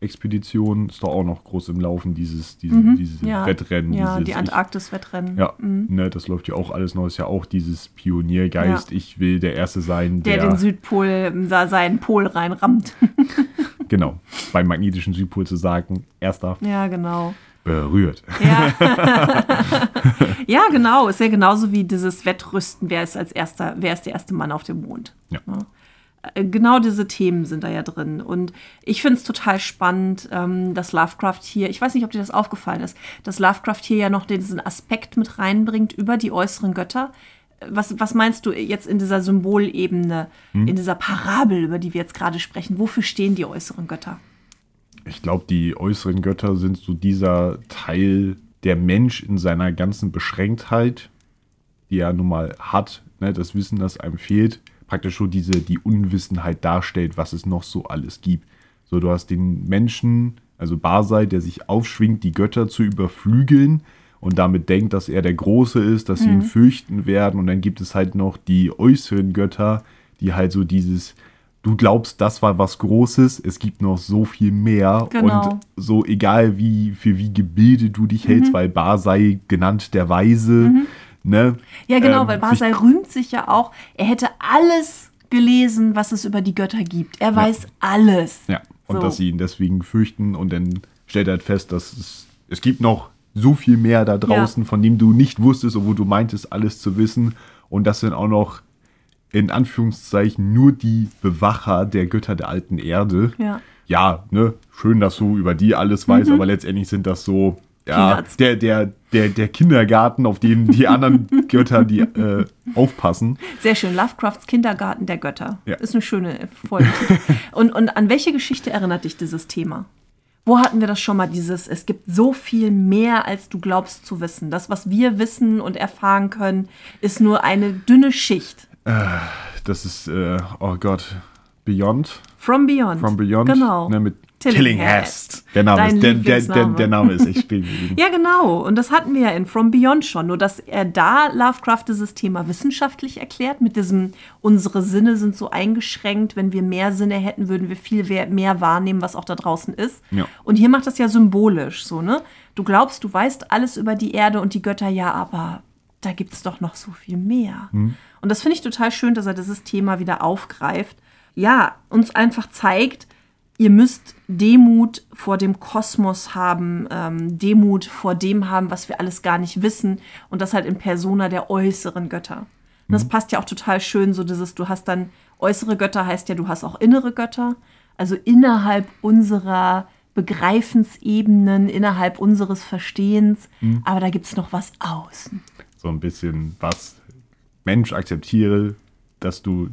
Südpol-Expedition, ist doch auch noch groß im Laufen, dieses, diese, dieses Mhm. Ja, Wettrennen. ja dieses, die Antarktis-Wettrennen. Ja, ne, das läuft ja auch alles neu. Ist ja auch dieses Pioniergeist. Ja. Ich will der Erste sein, Der, der, den Südpol, da seinen Pol reinrammt. genau, beim magnetischen Südpol zu sagen, Erster ja, genau. berührt. Ja. ja, genau. Ist ja genauso wie dieses Wettrüsten, wer ist als erster, wer ist der erste Mann auf dem Mond. Ja. Äh, Genau diese Themen sind da ja drin. Und ich finde es total spannend, ähm, dass Lovecraft hier, ich weiß nicht, ob dir das aufgefallen ist, dass Lovecraft hier ja noch diesen Aspekt mit reinbringt über die äußeren Götter. Was, was meinst du jetzt in dieser Symbolebene, in dieser Parabel, über die wir jetzt gerade sprechen? Wofür stehen die äußeren Götter? Ich glaube, die äußeren Götter sind so dieser Teil, der Mensch in seiner ganzen Beschränktheit, die er nun mal hat, ne, das Wissen, das einem fehlt, praktisch so diese, die Unwissenheit darstellt, was es noch so alles gibt. So, du hast den Menschen, also Basai, der sich aufschwingt, die Götter zu überflügeln und damit denkt, dass er der Große ist, dass sie ihn fürchten werden. Und dann gibt es halt noch die äußeren Götter, die halt so dieses, du glaubst, das war was Großes, es gibt noch so viel mehr. Genau. Und so egal wie, für wie gebildet du dich hältst, weil Basai genannt der Weise, ne? Ja, genau, ähm, weil Basai rühmt sich ja auch, er hätte alles gelesen, was es über die Götter gibt. Er weiß alles. Ja, und So. dass sie ihn deswegen fürchten und dann stellt er halt fest, dass es, es gibt noch so viel mehr da draußen, von dem du nicht wusstest, obwohl du meintest, alles zu wissen. Und das sind auch noch in Anführungszeichen nur die Bewacher der Götter der alten Erde. Ja. Ja, ne, schön, dass du über die alles weißt, aber letztendlich sind das so, ja, der, der, der, der Kindergarten, auf dem die anderen Götter, die äh, aufpassen. Sehr schön. Lovecrafts Kindergarten der Götter. Ja. Ist eine schöne Folge. und, und an welche Geschichte erinnert dich dieses Thema? Wo hatten wir das schon mal, dieses, es gibt so viel mehr, als du glaubst zu wissen. Das, was wir wissen und erfahren können, ist nur eine dünne Schicht. Das ist, äh, oh Gott, Beyond. From Beyond. From Beyond. Genau. Ne, mit Tillinghast. Der Name, ist, der, der, der, der Name ist echt. Ja, genau. Und das hatten wir ja in From Beyond schon. Nur, dass er da Lovecraft dieses Thema wissenschaftlich erklärt, mit diesem, unsere Sinne sind so eingeschränkt. Wenn wir mehr Sinne hätten, würden wir viel mehr wahrnehmen, was auch da draußen ist. Ja. Und hier macht das ja symbolisch so, ne? Du glaubst, du weißt alles über die Erde und die Götter, ja, aber da gibt es doch noch so viel mehr. Und das finde ich total schön, dass er dieses Thema wieder aufgreift. Ja, uns einfach zeigt, ihr müsst Demut vor dem Kosmos haben, ähm, Demut vor dem haben, was wir alles gar nicht wissen und das halt in Persona der äußeren Götter. Und das passt ja auch total schön, so dieses, du hast dann äußere Götter heißt ja, du hast auch innere Götter, also innerhalb unserer Begreifensebenen, innerhalb unseres Verstehens, aber da gibt es noch was außen. So ein bisschen was. Mensch, akzeptiere, dass du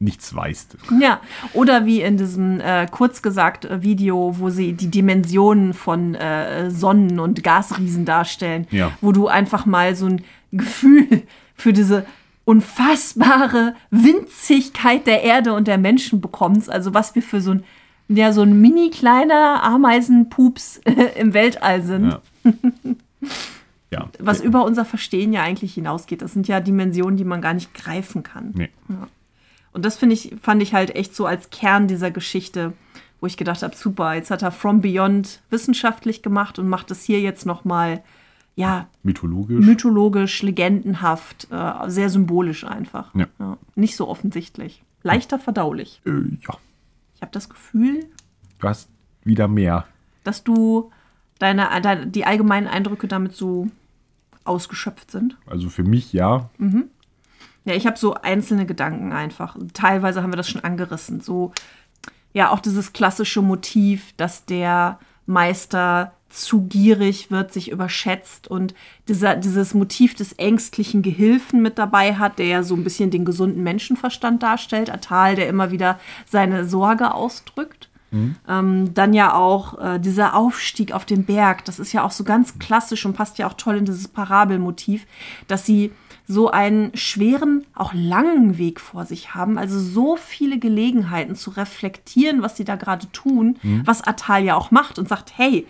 nichts weißt. Ja, oder wie in diesem äh, kurz gesagt äh, Video, wo sie die Dimensionen von äh, Sonnen- und Gasriesen darstellen, Ja. wo du einfach mal so ein Gefühl für diese unfassbare Winzigkeit der Erde und der Menschen bekommst, also was wir für so ein ja so ein mini kleiner Ameisenpups im Weltall sind. Ja. ja. Was über unser Verstehen ja eigentlich hinausgeht. Das sind ja Dimensionen, die man gar nicht greifen kann. Nee. Und das finde ich, fand ich halt echt so als Kern dieser Geschichte, wo ich gedacht habe, super, jetzt hat er From Beyond wissenschaftlich gemacht und macht es hier jetzt noch mal, ja, Mythologisch. mythologisch, legendenhaft, äh, sehr symbolisch einfach. Ja. Nicht so offensichtlich. Leichter verdaulich. äh, ja. Ich habe das Gefühl, Du hast wieder mehr. dass du deine, deine die allgemeinen Eindrücke damit so ausgeschöpft sind. Also für mich ja. Ja, ich habe so einzelne Gedanken einfach. Teilweise haben wir das schon angerissen. So, ja, auch dieses klassische Motiv, dass der Meister zu gierig wird, sich überschätzt und dieser, dieses Motiv des ängstlichen Gehilfen mit dabei hat, der ja so ein bisschen den gesunden Menschenverstand darstellt. Atal, der immer wieder seine Sorge ausdrückt. Ähm, dann ja auch äh, dieser Aufstieg auf den Berg, das ist ja auch so ganz klassisch und passt ja auch toll in dieses Parabelmotiv, dass sie so einen schweren, auch langen Weg vor sich haben, also so viele Gelegenheiten zu reflektieren, was sie da gerade tun, was Atal ja auch macht und sagt, hey,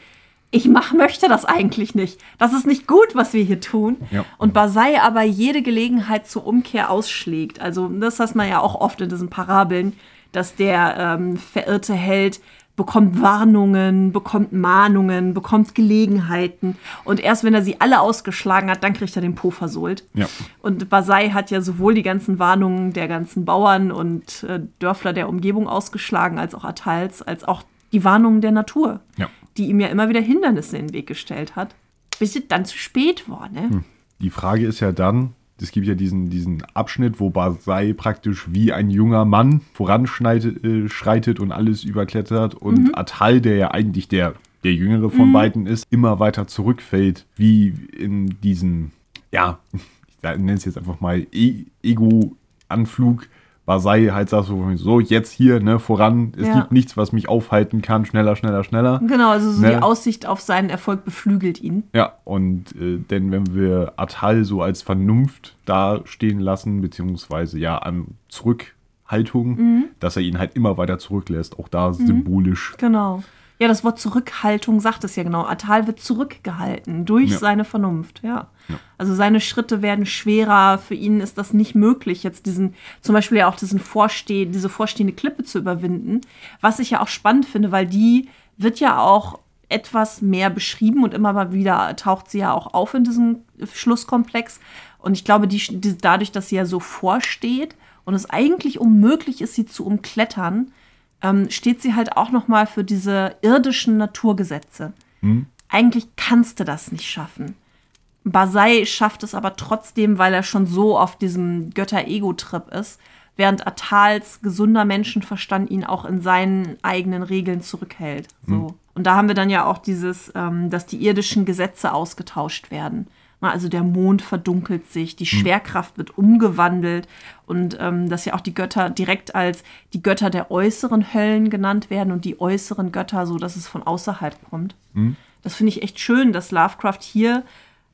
ich mach, möchte das eigentlich nicht. Das ist nicht gut, was wir hier tun. Ja. Und Basai aber jede Gelegenheit zur Umkehr ausschlägt. Also das hat man ja auch oft in diesen Parabeln, dass der ähm, verirrte Held bekommt Warnungen, bekommt Mahnungen, bekommt Gelegenheiten. Und erst wenn er sie alle ausgeschlagen hat, dann kriegt er den Po versohlt. Ja. Und Basai hat ja sowohl die ganzen Warnungen der ganzen Bauern und äh, Dörfler der Umgebung ausgeschlagen, als auch Atals, als auch die Warnungen der Natur, Ja. die ihm ja immer wieder Hindernisse in den Weg gestellt hat. Bis es dann zu spät war, ne? Die Frage ist ja dann, es gibt ja diesen, diesen Abschnitt, wo Basai praktisch wie ein junger Mann voranschreitet äh, schreitet und alles überklettert und Atal, der ja eigentlich der, der jüngere von beiden ist, immer weiter zurückfällt, wie in diesen, ja, ich nenne es jetzt einfach mal e Ego-Anflug. Basai halt sagt so, so jetzt hier, ne, voran, es Ja. gibt nichts, was mich aufhalten kann, schneller, schneller, schneller. Genau, also so Ne? die Aussicht auf seinen Erfolg beflügelt ihn. Ja, und äh, denn wenn wir Atal so als Vernunft dastehen lassen, beziehungsweise ja an Zurückhaltung, dass er ihn halt immer weiter zurücklässt, auch da symbolisch. Genau. Ja, das Wort Zurückhaltung sagt es ja genau. Atal wird zurückgehalten durch Ja. seine Vernunft, ja. Also seine Schritte werden schwerer. Für ihn ist das nicht möglich, jetzt diesen, zum Beispiel ja auch diesen Vorsteh, diese vorstehende Klippe zu überwinden. Was ich ja auch spannend finde, weil die wird ja auch etwas mehr beschrieben und immer mal wieder taucht sie ja auch auf in diesem Schlusskomplex. Und ich glaube, die, die, dadurch, dass sie ja so vorsteht und es eigentlich unmöglich ist, sie zu umklettern, ähm, steht sie halt auch noch mal für diese irdischen Naturgesetze. Eigentlich kannst du das nicht schaffen. Basai schafft es aber trotzdem, weil er schon so auf diesem Götter-Ego-Trip ist, während Atals gesunder Menschenverstand ihn auch in seinen eigenen Regeln zurückhält. So. Und da haben wir dann ja auch dieses, ähm, dass die irdischen Gesetze ausgetauscht werden. Na, Also der Mond verdunkelt sich, die Schwerkraft wird umgewandelt und ähm, dass ja auch die Götter direkt als die Götter der äußeren Höllen genannt werden und die äußeren Götter so, dass es von außerhalb kommt. Das finde ich echt schön, dass Lovecraft hier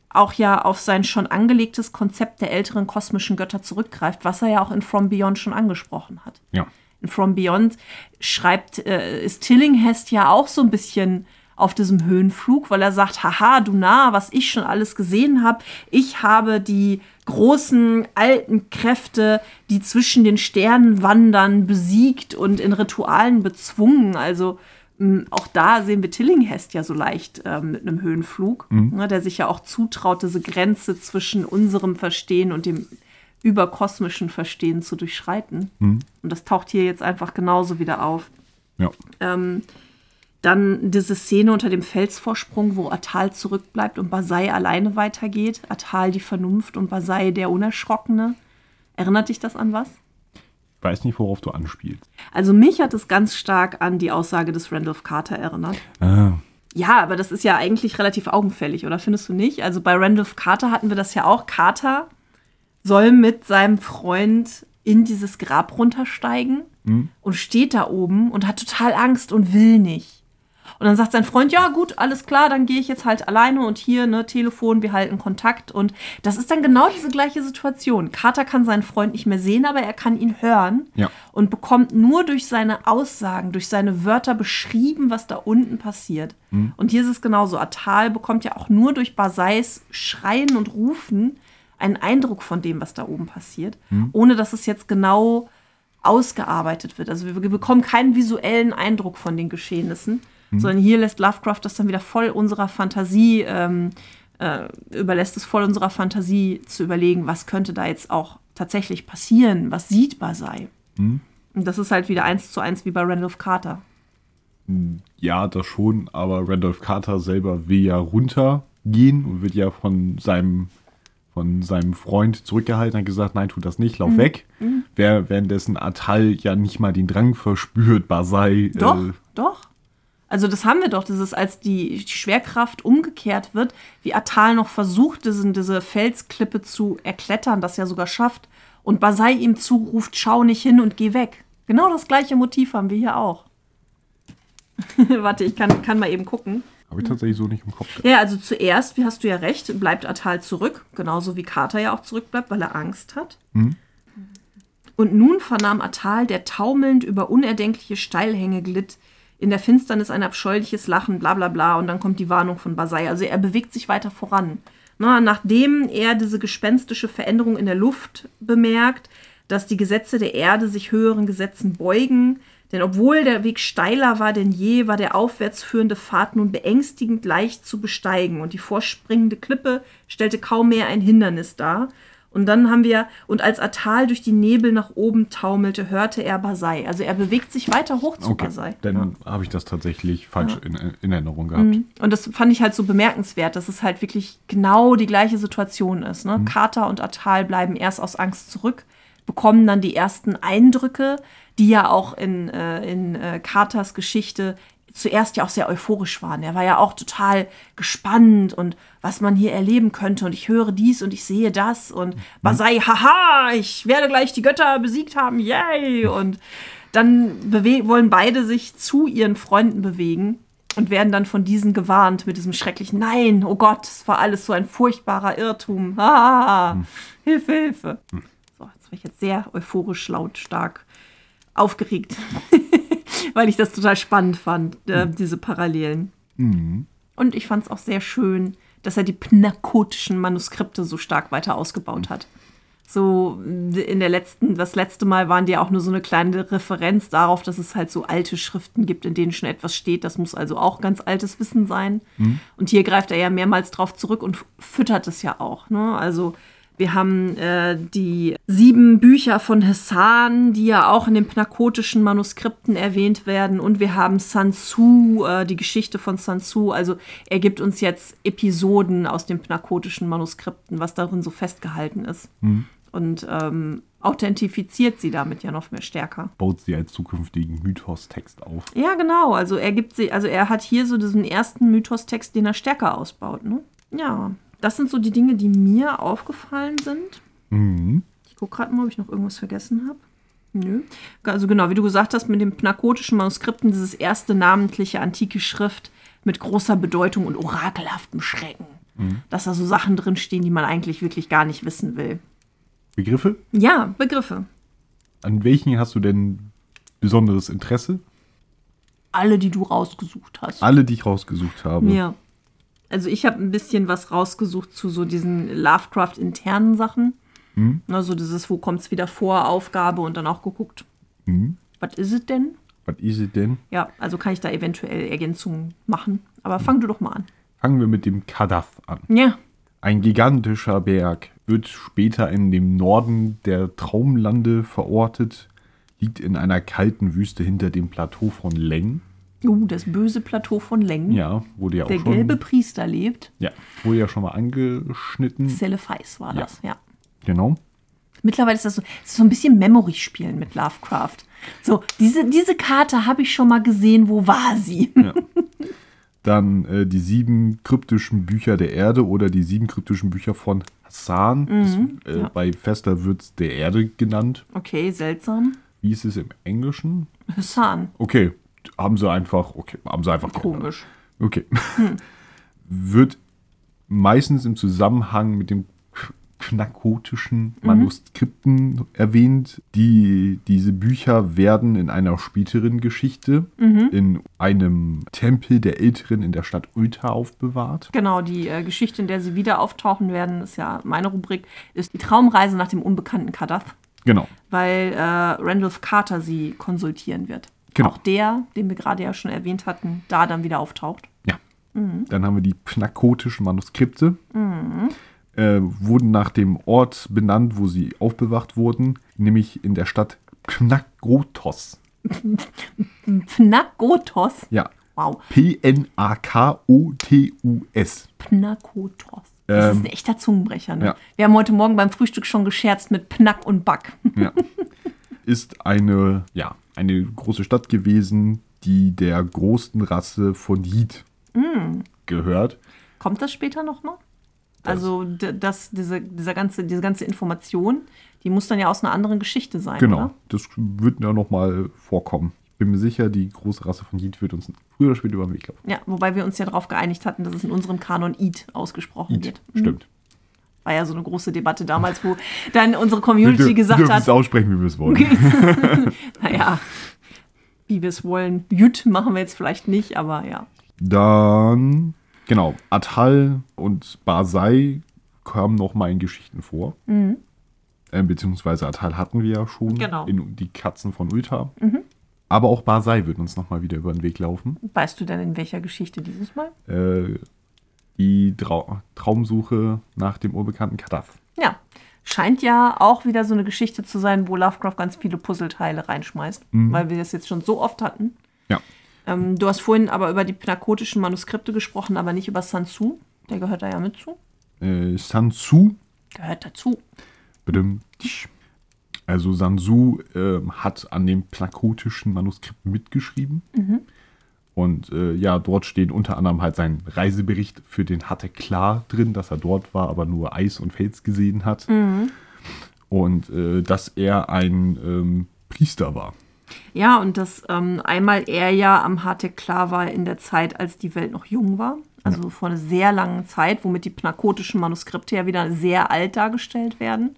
auch ja auf sein schon angelegtes Konzept der älteren kosmischen Götter zurückgreift, was er ja auch in From Beyond schon angesprochen hat. Ja. In From Beyond schreibt, äh, ist Tillinghast ja auch so ein bisschen auf diesem Höhenflug, weil er sagt, haha, du nah, was ich schon alles gesehen habe. Ich habe die großen alten Kräfte, die zwischen den Sternen wandern, besiegt und in Ritualen bezwungen. Also mh, auch da sehen wir Tillinghast ja so leicht ähm, mit einem Höhenflug, ne, der sich ja auch zutraut, diese Grenze zwischen unserem Verstehen und dem überkosmischen Verstehen zu durchschreiten. Und das taucht hier jetzt einfach genauso wieder auf. Ja. Ähm, dann diese Szene unter dem Felsvorsprung, wo Atal zurückbleibt und Basai alleine weitergeht. Atal die Vernunft und Basai der Unerschrockene. Erinnert dich das an was? Ich weiß nicht, worauf du anspielst. Also mich hat es ganz stark an die Aussage des Randolph Carter erinnert. Ah, Ja, aber das ist ja eigentlich relativ augenfällig, oder findest du nicht? Also bei Randolph Carter hatten wir das ja auch. Carter soll mit seinem Freund in dieses Grab runtersteigen und steht da oben und hat total Angst und will nicht. Und dann sagt sein Freund, ja gut, alles klar, dann gehe ich jetzt halt alleine und hier, ne, Telefon, wir halten Kontakt. Und das ist dann genau diese gleiche Situation. Carter kann seinen Freund nicht mehr sehen, aber er kann ihn hören Ja. und bekommt nur durch seine Aussagen, durch seine Wörter beschrieben, was da unten passiert. Und hier ist es genauso. Atal bekommt ja auch nur durch Basais Schreien und Rufen einen Eindruck von dem, was da oben passiert, ohne dass es jetzt genau ausgearbeitet wird. Also wir bekommen keinen visuellen Eindruck von den Geschehnissen, sondern hier lässt Lovecraft das dann wieder voll unserer Fantasie, ähm, äh, überlässt es voll unserer Fantasie zu überlegen, was könnte da jetzt auch tatsächlich passieren, was sichtbar sei. Und das ist halt wieder eins zu eins wie bei Randolph Carter. Ja, das schon, aber Randolph Carter selber will ja runtergehen und wird ja von seinem, von seinem Freund zurückgehalten, hat gesagt, nein, tu das nicht, lauf weg. Wer, währenddessen Atal ja nicht mal den Drang verspürt, Basai. Doch, Äh, doch. Also das haben wir doch, das ist, als die, Schwerkraft umgekehrt wird, wie Atal noch versucht, diese, diese Felsklippe zu erklettern, das ja sogar schafft, und Basai ihm zuruft, schau nicht hin und geh weg. Genau das gleiche Motiv haben wir hier auch. Warte, ich kann, kann mal eben gucken. Habe ich tatsächlich so nicht im Kopf. Ja, also zuerst, wie hast du ja recht, bleibt Atal zurück, genauso wie Carter ja auch zurückbleibt, weil er Angst hat. Und nun vernahm Atal, der taumelnd über unerdenkliche Steilhänge glitt, in der Finsternis ein abscheuliches Lachen, bla bla bla, und dann kommt die Warnung von Basai. Also er bewegt sich weiter voran. Na, nachdem er diese gespenstische Veränderung in der Luft bemerkt, dass die Gesetze der Erde sich höheren Gesetzen beugen, denn obwohl der Weg steiler war denn je, war der aufwärts führende Pfad nun beängstigend leicht zu besteigen und die vorspringende Klippe stellte kaum mehr ein Hindernis dar. Und dann haben wir, und als Atal durch die Nebel nach oben taumelte, hörte er Basai. Also er bewegt sich weiter hoch zu Okay, Basai. dann habe ich das tatsächlich falsch in, in Erinnerung gehabt. Und das fand ich halt so bemerkenswert, dass es halt wirklich genau die gleiche Situation ist. Ne? Carter und Atal bleiben erst aus Angst zurück, bekommen dann die ersten Eindrücke, die ja auch in, äh, in äh, Carters Geschichte zuerst ja auch sehr euphorisch waren. Er war ja auch total gespannt und was man hier erleben könnte und ich höre dies und ich sehe das und Basai, haha, ich werde gleich die Götter besiegt haben, yay! Und dann wollen beide sich zu ihren Freunden bewegen und werden dann von diesen gewarnt mit diesem schrecklichen Nein, oh Gott, es war alles so ein furchtbarer Irrtum. Ah, Hilfe, Hilfe. So, jetzt war ich jetzt sehr euphorisch, lautstark aufgeregt, weil ich das total spannend fand, äh, diese Parallelen. Und ich fand es auch sehr schön, dass er die pnakotischen Manuskripte so stark weiter ausgebaut hat. So in der letzten, das letzte Mal waren die ja auch nur so eine kleine Referenz darauf, dass es halt so alte Schriften gibt, in denen schon etwas steht. Das muss also auch ganz altes Wissen sein. Und hier greift er ja mehrmals drauf zurück und füttert es ja auch. Ne? Also wir haben äh, die sieben Bücher von Hassan, die ja auch in den pnakotischen Manuskripten erwähnt werden. Und wir haben Sun Tzu, äh, die Geschichte von Sun Tzu. Also er gibt uns jetzt Episoden aus den pnakotischen Manuskripten, was darin so festgehalten ist. Und ähm, authentifiziert sie damit ja noch mehr stärker. Baut sie als zukünftigen Mythos-Text auf. Ja, genau. Also er gibt sie, also er hat hier so diesen ersten Mythos-Text, den er stärker ausbaut. Ne? Ja, das sind so die Dinge, die mir aufgefallen sind. Mhm. Ich gucke gerade mal, ob ich noch irgendwas vergessen habe. Nö. Also genau, wie du gesagt hast, mit den pnakotischen Manuskripten, dieses erste namentliche antike Schrift mit großer Bedeutung und orakelhaftem Schrecken. Dass da so Sachen drinstehen, die man eigentlich wirklich gar nicht wissen will. Begriffe? Ja, Begriffe. An welchen hast du denn besonderes Interesse? Alle, die du rausgesucht hast. Alle, die ich rausgesucht habe. Ja. Also ich habe ein bisschen was rausgesucht zu so diesen Lovecraft-internen Sachen. Also dieses, wo kommt es wieder vor, Aufgabe und dann auch geguckt, was ist es denn? Was ist es denn? Ja, also kann ich da eventuell Ergänzungen machen. Aber fang du doch mal an. Fangen wir mit dem Kadath an. Ja. Ein gigantischer Berg wird später in dem Norden der Traumlande verortet, liegt in einer kalten Wüste hinter dem Plateau von Leng. Uh, das böse Plateau von Längen. Ja, wurde ja auch Der schon. gelbe Priester lebt. Ja, wurde ja schon mal angeschnitten. Celefeis war Ja. das, ja. Genau. Mittlerweile ist das so, das ist so ein bisschen Memory-Spielen mit Lovecraft. So, diese, diese Karte habe ich schon mal gesehen, wo war sie? Dann äh, die sieben kryptischen Bücher der Erde oder die sieben kryptischen Bücher von Hassan. das, äh, ja. Bei Fester wird es der Erde genannt. Okay, seltsam. Wie ist es im Englischen? Hassan. Okay, haben sie einfach, okay, haben sie einfach geändert. Komisch. Okay. Wird meistens im Zusammenhang mit dem knackotischen Manuskripten erwähnt. Die, diese Bücher werden in einer späteren Geschichte in einem Tempel der Älteren in der Stadt Ulta aufbewahrt. Genau, die äh, Geschichte, in der sie wieder auftauchen werden, ist ja meine Rubrik, ist die Traumreise nach dem unbekannten Kadath, Genau. weil äh, Randolph Carter sie konsultieren wird. Genau. Auch der, den wir gerade ja schon erwähnt hatten, da dann wieder auftaucht. Ja. Dann haben wir die pnakotischen Manuskripte. Äh, wurden nach dem Ort benannt, wo sie aufbewahrt wurden, nämlich in der Stadt Knakotos. Pnakotos. Ja. Wow, P-N-A-K-O-T-U-S. Pnakotos. Das Ähm, ist ein echter Zungenbrecher. Ne? ja. Wir haben heute Morgen beim Frühstück schon gescherzt mit Pnack und Back. Ja. Ist eine, ja, eine große Stadt gewesen, die der großen Rasse von Yid gehört. Kommt das später nochmal? Also das, diese, dieser ganze, diese ganze Information, die muss dann ja aus einer anderen Geschichte sein, Genau, oder? das wird ja nochmal vorkommen. Ich bin mir sicher, die große Rasse von Yid wird uns früher oder später über den Weg laufen. Ja, wobei wir uns ja darauf geeinigt hatten, dass es in unserem Kanon Eid ausgesprochen Yid, wird. stimmt. War ja so eine große Debatte damals, wo dann unsere Community gesagt wir dürfen es hat, aussprechen, wie wir es wollen. naja, wie wir es wollen. Jüt machen wir jetzt vielleicht nicht, aber ja. Dann, genau, Atal und Basai kamen nochmal in Geschichten vor. Äh, beziehungsweise Atal hatten wir ja schon Genau. in die Katzen von Ulta. Aber auch Basai wird uns nochmal wieder über den Weg laufen. Weißt du denn in welcher Geschichte dieses Mal? Äh, die Trau Traumsuche nach dem unbekannten Kadath. Ja, scheint ja auch wieder so eine Geschichte zu sein, wo Lovecraft ganz viele Puzzleteile reinschmeißt, weil wir das jetzt schon so oft hatten. Ja. Ähm, du hast vorhin aber über die pnakotischen Manuskripte gesprochen, aber nicht über Sansu. Der gehört da ja mit zu. Äh, Sansu Gehört dazu. Also Sansu ähm, hat an dem plakotischen Manuskript mitgeschrieben. Und äh, ja, dort steht unter anderem halt sein Reisebericht. Für den hatte klar drin, dass er dort war, aber nur Eis und Fels gesehen hat. Und äh, dass er ein ähm, Priester war. Ja, und dass ähm, einmal er ja am Hartek klar war in der Zeit, als die Welt noch jung war. Also vor einer sehr langen Zeit, womit die pnakotischen Manuskripte ja wieder sehr alt dargestellt werden.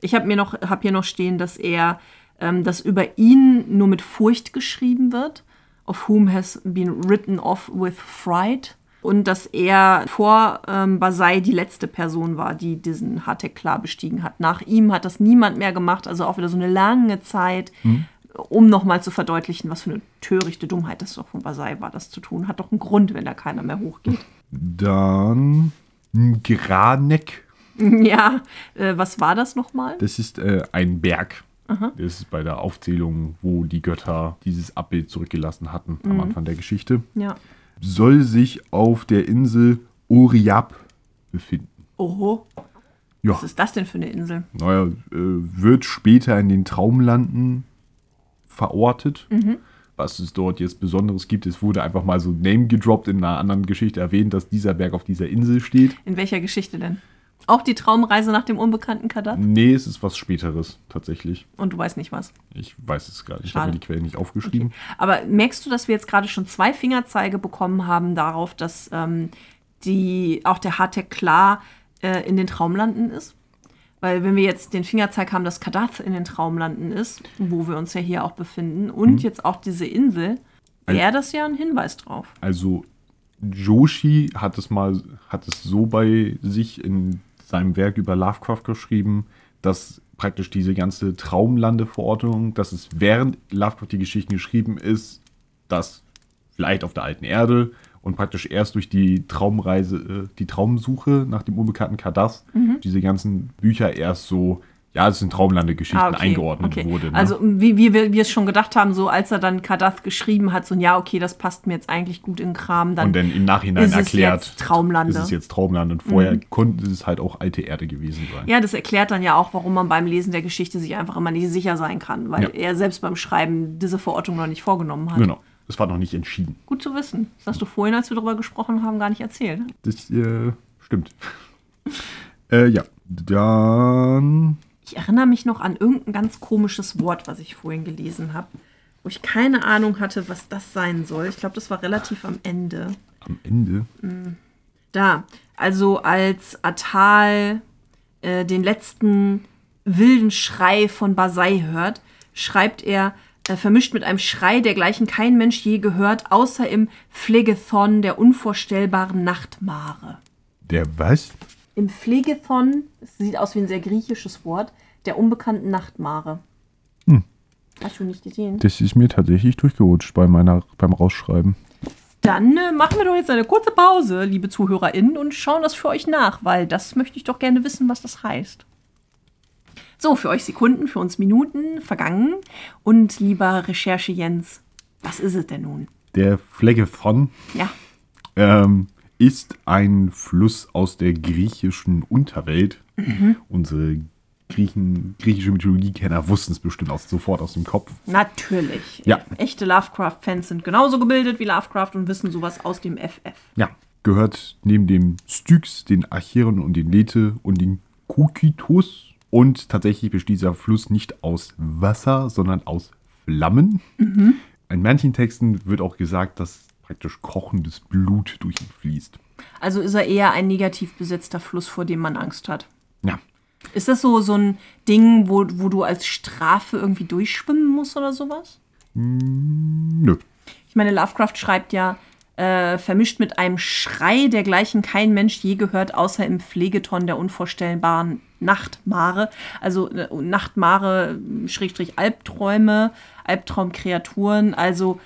Ich habe mir noch, hab hier noch stehen, dass er, ähm, dass über ihn nur mit Furcht geschrieben wird. Of whom has been written off with fright. Und dass er vor ähm, Basai die letzte Person war, die diesen Hartek klar bestiegen hat. Nach ihm hat das niemand mehr gemacht, also auch wieder so eine lange Zeit, um nochmal zu verdeutlichen, was für eine törichte Dummheit das doch von Basai war, das zu tun. Hat doch einen Grund, wenn da keiner mehr hochgeht. Dann Granek. ja, äh, was war das nochmal? Das ist äh, ein Berg. Das ist bei der Aufzählung, wo die Götter dieses Abbild zurückgelassen hatten am Anfang der Geschichte. Ja. soll sich auf der Insel Oriab befinden. Oho, Ja, was ist das denn für eine Insel? naja, äh, wird später in den Traumlanden verortet. Was es dort jetzt Besonderes gibt, es wurde einfach mal so Name gedroppt in einer anderen Geschichte erwähnt, dass dieser Berg auf dieser Insel steht. In welcher Geschichte denn? Auch die Traumreise nach dem unbekannten Kadath? Nee, es ist was Späteres tatsächlich. Und du weißt nicht was. Ich weiß es gar nicht. Ich habe die Quelle nicht aufgeschrieben. Aber merkst du, dass wir jetzt gerade schon zwei Fingerzeige bekommen haben darauf, dass ähm, die, auch der Hartek klar äh, in den Traumlanden ist? Weil wenn wir jetzt den Fingerzeig haben, dass Kadath in den Traumlanden ist, wo wir uns ja hier auch befinden, und jetzt auch diese Insel, wäre das ja ein Hinweis drauf. Also Joshi hat es mal, hat es so bei sich in seinem Werk über Lovecraft geschrieben, dass praktisch diese ganze Traumlandeverordnung, dass es während Lovecraft die Geschichten geschrieben ist, dass vielleicht auf der alten Erde und praktisch erst durch die Traumreise, äh, die Traumsuche nach dem unbekannten Kadath, diese ganzen Bücher erst so, ja, es sind Traumlandegeschichten Ah, okay, eingeordnet okay. wurde. Ne? Also wie, wie wir, wir es schon gedacht haben, so als er dann Kadath geschrieben hat, so ja, okay, das passt mir jetzt eigentlich gut in Kram, dann und dann im Nachhinein ist es erklärt, jetzt Traumlande. ist es jetzt Traumland und vorher konnte es halt auch alte Erde gewesen sein. Ja, das erklärt dann ja auch, warum man beim Lesen der Geschichte sich einfach immer nicht sicher sein kann, weil Ja. er selbst beim Schreiben diese Verortung noch nicht vorgenommen hat. Genau, es war noch nicht entschieden. Gut zu wissen. Das hast du vorhin, als wir darüber gesprochen haben, gar nicht erzählt. Das äh, stimmt. äh, ja, dann Ich erinnere mich noch an irgendein ganz komisches Wort, was ich vorhin gelesen habe. wo ich keine Ahnung hatte, was das sein soll. Ich glaube, das war relativ am Ende. Am Ende. Da, also als Atal äh, den letzten wilden Schrei von Basai hört, schreibt er, äh, vermischt mit einem Schrei, dergleichen kein Mensch je gehört, außer im Phlegethon der unvorstellbaren Nachtmare. Der was? Im Phlegethon, es sieht aus wie ein sehr griechisches Wort, der unbekannten Nachtmare. Hm. Hast du nicht gesehen? Das ist mir tatsächlich durchgerutscht bei meiner, beim Rausschreiben. Dann äh, machen wir doch jetzt eine kurze Pause, liebe ZuhörerInnen, und schauen das für euch nach, weil das möchte ich doch gerne wissen, was das heißt. So, für euch Sekunden, für uns Minuten vergangen. Und lieber Recherche Jens, was ist es denn nun? Der Phlegethon Ja, ähm, ist ein Fluss aus der griechischen Unterwelt. Unsere Griechen, griechische Mythologie-Kenner wussten es bestimmt aus, sofort aus dem Kopf. natürlich. Ja. Echte Lovecraft-Fans sind genauso gebildet wie Lovecraft und wissen sowas aus dem FF. Ja. Gehört neben dem Styx, den Acheron und den Lethe und den Kokitos. Und tatsächlich besteht dieser Fluss nicht aus Wasser, sondern aus Flammen. In manchen Texten wird auch gesagt, dass praktisch kochendes Blut durch ihn fließt. Also ist er eher ein negativ besetzter Fluss, vor dem man Angst hat. Ja. Ist das so, so ein Ding, wo, wo du als Strafe irgendwie durchschwimmen musst oder sowas? Nö. Ich meine, Lovecraft schreibt ja, äh, vermischt mit einem Schrei, dergleichen kein Mensch je gehört, außer im Pflegeton der unvorstellbaren Nachtmare. Also äh, Nachtmare, Schrägstrich Albträume, Albtraumkreaturen. Also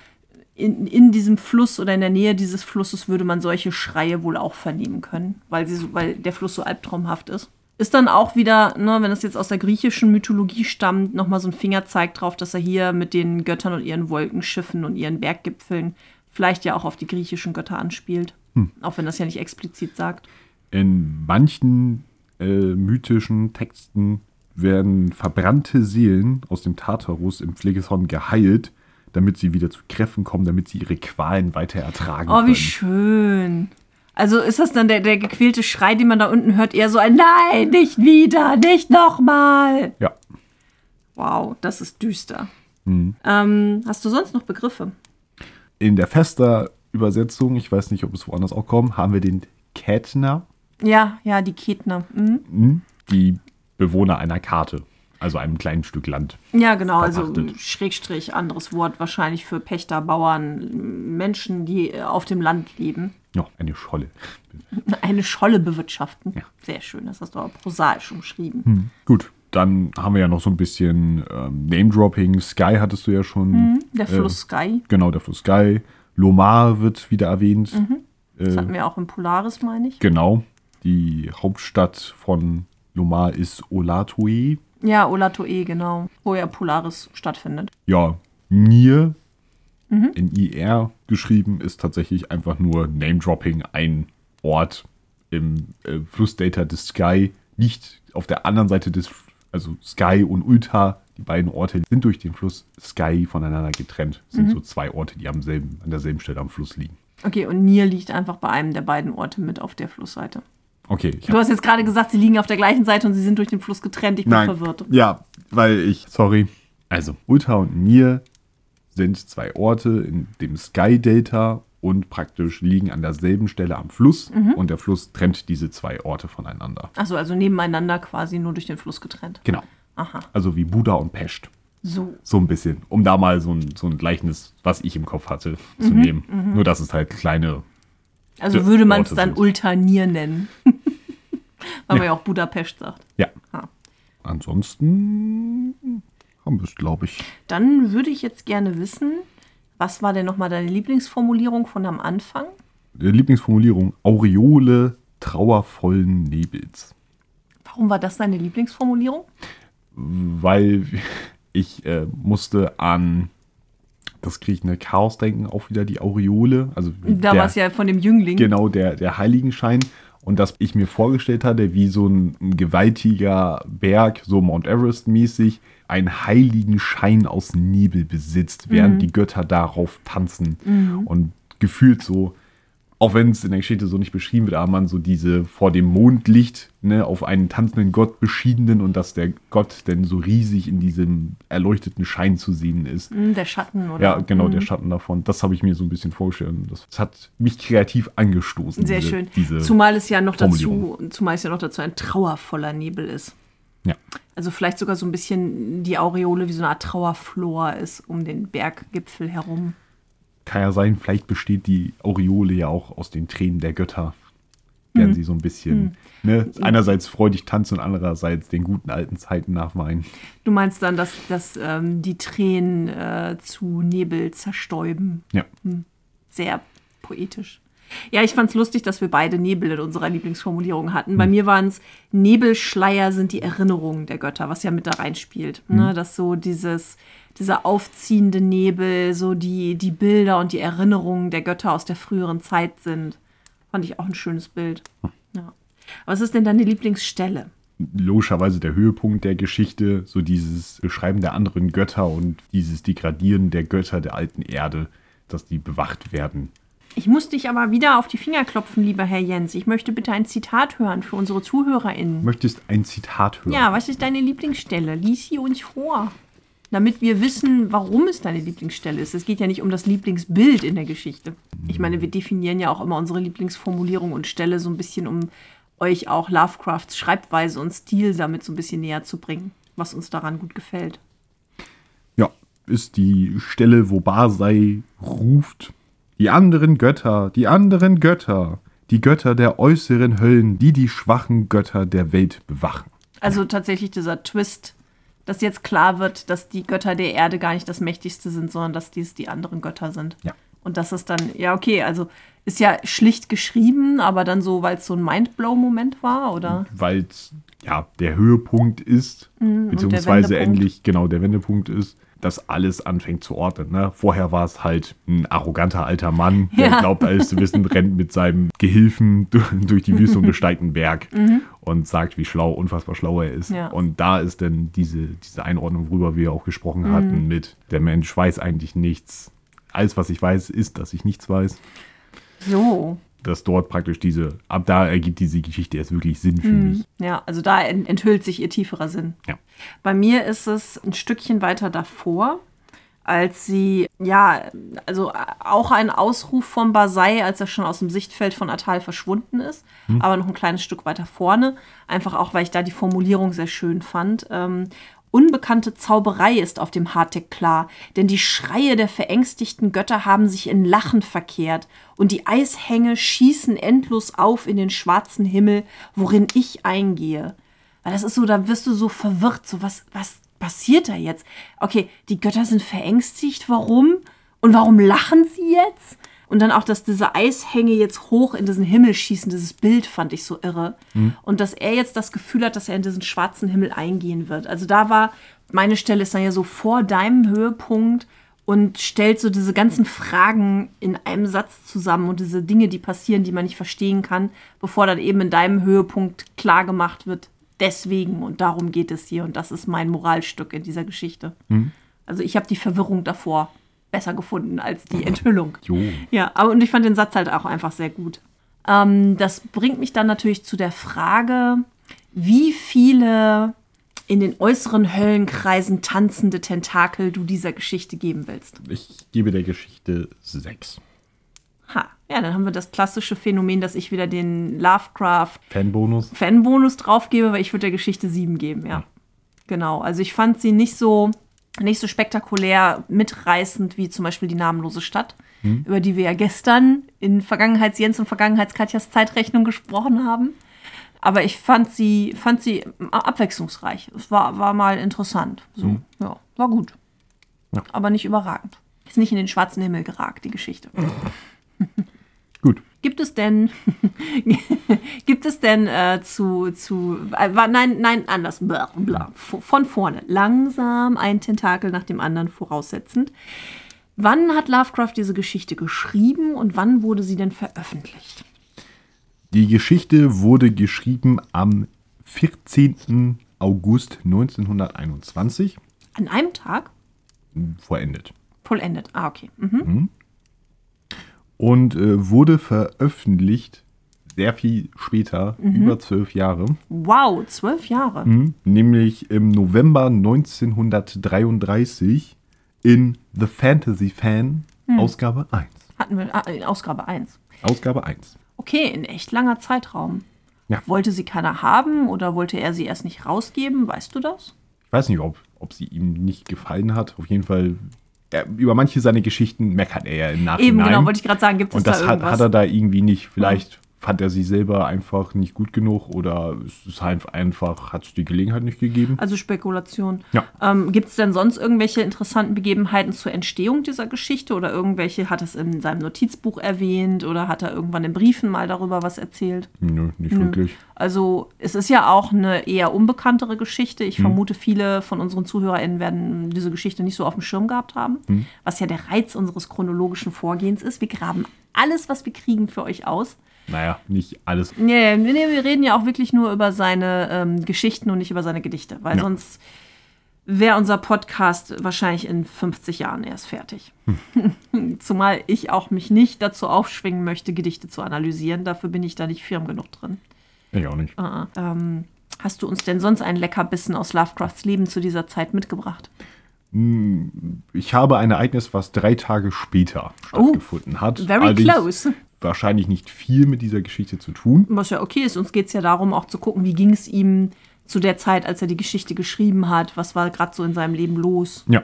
in, in diesem Fluss oder in der Nähe dieses Flusses würde man solche Schreie wohl auch vernehmen können, weil, sie so, weil der Fluss so albtraumhaft ist. Ist dann auch wieder, ne, wenn das jetzt aus der griechischen Mythologie stammt, nochmal so ein Fingerzeig drauf, dass er hier mit den Göttern und ihren Wolkenschiffen und ihren Berggipfeln vielleicht ja auch auf die griechischen Götter anspielt. Auch wenn das ja nicht explizit sagt. In manchen äh, mythischen Texten werden verbrannte Seelen aus dem Tartarus im Phlegethon geheilt, damit sie wieder zu Kräften kommen, damit sie ihre Qualen weiter ertragen Oh, wie können. schön. Also ist das dann der, der gequälte Schrei, den man da unten hört, eher so ein Nein, nicht wieder, nicht nochmal. Ja. Wow, das ist düster. Ähm, hast du sonst noch Begriffe? In der fester Übersetzung, ich weiß nicht, ob es woanders auch kommt, haben wir den Ketner, Ja, ja, die Ketner. Mhm. die Bewohner einer Karte, also einem kleinen Stück Land. Ja, genau, also Verpachtet. Schrägstrich, anderes Wort wahrscheinlich für Pächter, Bauern, Menschen, die äh, auf dem Land leben. Ja, eine Scholle. Eine Scholle bewirtschaften. Ja. Sehr schön, das hast du aber prosaisch umschrieben. Gut, dann haben wir ja noch so ein bisschen ähm, Name-Dropping. Sky hattest du ja schon. Der Fluss Sky, Genau, der Fluss Sky. Lomar wird wieder erwähnt. das Äh, hatten wir auch im Polaris, meine ich. genau. Die Hauptstadt von Lomar ist Olatoe. Ja, Olatoe, genau, wo ja Polaris stattfindet. Ja, Nir, in IR geschrieben, ist tatsächlich einfach nur Name-Dropping. Ein Ort im äh, Flussdata des Sky liegt auf der anderen Seite des, also Sky und Ulta. Die beiden Orte sind durch den Fluss Sky voneinander getrennt. Sind so zwei Orte, die am selben, an derselben Stelle am Fluss liegen. Okay, und Nir liegt einfach bei einem der beiden Orte mit auf der Flussseite. Okay, ich Du hast jetzt gerade gesagt, sie liegen auf der gleichen Seite und sie sind durch den Fluss getrennt. Ich bin verwirrt. Ja, weil ich, sorry. Also, Ulta und Nir sind zwei Orte in dem Sky Delta und praktisch liegen an derselben Stelle am Fluss und der Fluss trennt diese zwei Orte voneinander. Achso, also nebeneinander quasi nur durch den Fluss getrennt. Genau. Aha. Also wie Buda und Pest. So. So ein bisschen. Um da mal so ein, so ein Gleichnis, was ich im Kopf hatte, zu nehmen. Nur, dass es halt kleine. Also würde man es dann. Ultanier nennen. Weil man ja auch Budapest sagt. Ja. Ah. Ansonsten haben wir es, glaube ich. Dann würde ich jetzt gerne wissen, was war denn nochmal deine Lieblingsformulierung von am Anfang? Die Lieblingsformulierung: Aureole trauervollen Nebels. Warum war das deine Lieblingsformulierung? weil ich äh, musste an das kriechende Chaos denken, auch wieder die Aureole. Also Da war es ja von dem Jüngling. genau der, der Heiligenschein. Und dass ich mir vorgestellt hatte, wie so ein, gewaltiger Berg, so Mount Everest-mäßig, einen heiligen Schein aus Nebel besitzt, während die Götter darauf tanzen. Und gefühlt so auch wenn es in der Geschichte so nicht beschrieben wird, aber man so diese vor dem Mondlicht ne, auf einen tanzenden Gott beschiedenen und dass der Gott denn so riesig in diesem erleuchteten Schein zu sehen ist. Hm, Der Schatten, oder? Ja, genau, der Hm. Schatten davon. Das habe ich mir so ein bisschen vorgestellt. Das, das hat mich kreativ angestoßen. Sehr diese, schön. Diese, zumal es ja noch dazu, zumal es ja noch dazu ein trauervoller Nebel ist. ja. Also vielleicht sogar so ein bisschen die Aureole wie so eine Art Trauerflor ist um den Berggipfel herum. Kann ja sein, vielleicht besteht die Aureole ja auch aus den Tränen der Götter. Werden Hm. sie so ein bisschen, ne, einerseits freudig tanzen und andererseits den guten alten Zeiten nachweinen. Du meinst dann, dass, dass ähm, die Tränen äh, zu Nebel zerstäuben. Ja. Sehr poetisch. Ja, ich fand's lustig, dass wir beide Nebel in unserer Lieblingsformulierung hatten. Bei mir waren es Nebelschleier sind die Erinnerungen der Götter, was ja mit da reinspielt. Ne? Dass so dieses, dieser aufziehende Nebel, so die, die Bilder und die Erinnerungen der Götter aus der früheren Zeit sind. Fand ich auch ein schönes Bild. Ja. Was ist denn deine Lieblingsstelle? logischerweise der Höhepunkt der Geschichte, so dieses Beschreiben der anderen Götter und dieses Degradieren der Götter der alten Erde, dass die bewacht werden. Ich muss dich aber wieder auf die Finger klopfen, lieber Herr Jens. Ich möchte bitte ein Zitat hören für unsere ZuhörerInnen. Möchtest ein Zitat hören? Ja, was ist deine Lieblingsstelle? Lies sie uns vor. Damit wir wissen, warum es deine Lieblingsstelle ist. Es geht ja nicht um das Lieblingsbild in der Geschichte. Ich meine, wir definieren ja auch immer unsere Lieblingsformulierung und Stelle so ein bisschen, um euch auch Lovecrafts Schreibweise und Stil damit so ein bisschen näher zu bringen, was uns daran gut gefällt. Ja, ist die Stelle, wo Barsei ruft, die anderen Götter, die anderen Götter, die Götter der äußeren Höllen, die die schwachen Götter der Welt bewachen. Also tatsächlich dieser Twist, dass jetzt klar wird, dass die Götter der Erde gar nicht das Mächtigste sind, sondern dass dies die anderen Götter sind. Ja. Und das ist dann, ja, okay, also ist ja schlicht geschrieben, aber dann so, weil es so ein Mindblow-Moment war, oder? Weil es ja der Höhepunkt ist, Mhm, beziehungsweise endlich genau der Wendepunkt ist, dass alles anfängt zu ordnen. Ne? Vorher war es halt ein arroganter alter Mann, der Ja. glaubt, alles zu wissen, rennt mit seinem Gehilfen du- durch die Wüste und besteigt einen Berg und sagt, wie schlau, unfassbar schlau er ist. Mhm. Ja. Und da ist dann diese, diese Einordnung, worüber wir auch gesprochen Mhm. hatten, mit der Mensch weiß eigentlich nichts. Alles, was ich weiß, ist, dass ich nichts weiß. So. Dass dort praktisch diese, ab da ergibt diese Geschichte erst wirklich Sinn für Mhm. mich. Ja, also da ent- enthüllt sich ihr tieferer Sinn. Ja. Bei mir ist es ein Stückchen weiter davor, als sie, ja, also auch ein Ausruf von Basai, als er schon aus dem Sichtfeld von Atal verschwunden ist, aber noch ein kleines Stück weiter vorne. Einfach auch, weil ich da die Formulierung sehr schön fand. Ähm, Unbekannte Zauberei ist auf dem Hardtech klar, denn die Schreie der verängstigten Götter haben sich in Lachen verkehrt und die Eishänge schießen endlos auf in den schwarzen Himmel, worin ich eingehe. Weil das ist so, da wirst du so verwirrt, so was, was passiert da jetzt? Okay, die Götter sind verängstigt, warum? Und warum lachen sie jetzt? Und dann auch, dass diese Eishänge jetzt hoch in diesen Himmel schießen, dieses Bild fand ich so irre. Und dass er jetzt das Gefühl hat, dass er in diesen schwarzen Himmel eingehen wird. Also da war, meine Stelle ist dann ja so vor deinem Höhepunkt und stellt so diese ganzen Fragen in einem Satz zusammen und diese Dinge, die passieren, die man nicht verstehen kann, bevor dann eben in deinem Höhepunkt klar gemacht wird, deswegen und darum geht es hier und das ist mein Moralstück in dieser Geschichte. Also ich habe die Verwirrung davor besser gefunden als die Enthüllung. Jo. Ja, aber und ich fand den Satz halt auch einfach sehr gut. Ähm, das bringt mich dann natürlich zu der Frage, wie viele in den äußeren Höllenkreisen tanzende Tentakel du dieser Geschichte geben willst. Ich gebe der Geschichte sechs. Ha, ja, dann haben wir das klassische Phänomen, dass ich wieder den Lovecraft Fanbonus. Fanbonus draufgebe, weil ich würde der Geschichte sieben geben, ja. Genau, also ich fand sie nicht so, nicht so spektakulär mitreißend wie zum Beispiel die namenlose Stadt, über die wir ja gestern in Vergangenheits-Jens und Vergangenheits-Katjas Zeitrechnung gesprochen haben. Aber ich fand sie, fand sie abwechslungsreich. Es war, war mal interessant. So, ja, war gut. Ja. Aber nicht überragend. Ist nicht in den schwarzen Himmel geragt, die Geschichte. Gibt es denn, gibt es denn äh, zu, zu äh, nein, nein, anders, bla, bla, von vorne, langsam ein Tentakel nach dem anderen voraussetzend. Wann hat Lovecraft diese Geschichte geschrieben und wann wurde sie denn veröffentlicht? Die Geschichte wurde geschrieben am 14. August 1921, An einem Tag? vollendet. Vollendet. Ah, okay. Mhm. Und äh, wurde veröffentlicht sehr viel später, über zwölf Jahre, Wow, zwölf Jahre. Mhm. nämlich im November 1933 in The Fantasy Fan, Ausgabe 1. Hatten wir ah, in Ausgabe 1. Ausgabe 1. Okay, in echt langer Zeitraum. Ja. Wollte sie keiner haben oder wollte er sie erst nicht rausgeben? Weißt du das? Ich weiß nicht, ob, ob sie ihm nicht gefallen hat. Auf jeden Fall, er, über manche seiner Geschichten meckert er ja im Nachhinein. Eben, genau, wollte ich gerade sagen, gibt es Und da das hat, irgendwas? hat er da irgendwie nicht. Vielleicht fand er sie selber einfach nicht gut genug oder es ist halt einfach, hat es die Gelegenheit nicht gegeben. also Spekulation. Ja. Ähm, gibt es denn sonst irgendwelche interessanten Begebenheiten zur Entstehung dieser Geschichte oder irgendwelche, hat es in seinem Notizbuch erwähnt oder hat er irgendwann in Briefen mal darüber was erzählt? Nö, nicht wirklich. Also es ist ja auch eine eher unbekanntere Geschichte. Ich vermute, viele von unseren ZuhörerInnen werden diese Geschichte nicht so auf dem Schirm gehabt haben. Mhm. Was ja der Reiz unseres chronologischen Vorgehens ist. Wir graben alles, was wir kriegen, für euch aus. Naja, nicht alles. Nee, nee, nee, wir reden ja auch wirklich nur über seine ähm, Geschichten und nicht über seine Gedichte. Weil Ja. sonst wäre unser Podcast wahrscheinlich in 50 Jahren erst fertig. Zumal ich auch mich nicht dazu aufschwingen möchte, Gedichte zu analysieren. Dafür bin ich da nicht firm genug drin. Ich auch nicht. Ah, ah. Ähm, hast du uns denn sonst einen Leckerbissen aus Lovecrafts Leben zu dieser Zeit mitgebracht? Ich habe ein Ereignis, was drei Tage später stattgefunden hat. Oh, Very Allerdings close. Wahrscheinlich nicht viel mit dieser Geschichte zu tun. Was ja okay ist. Uns geht es ja darum, auch zu gucken, wie ging es ihm zu der Zeit, als er die Geschichte geschrieben hat. Was war gerade so in seinem Leben los? Ja.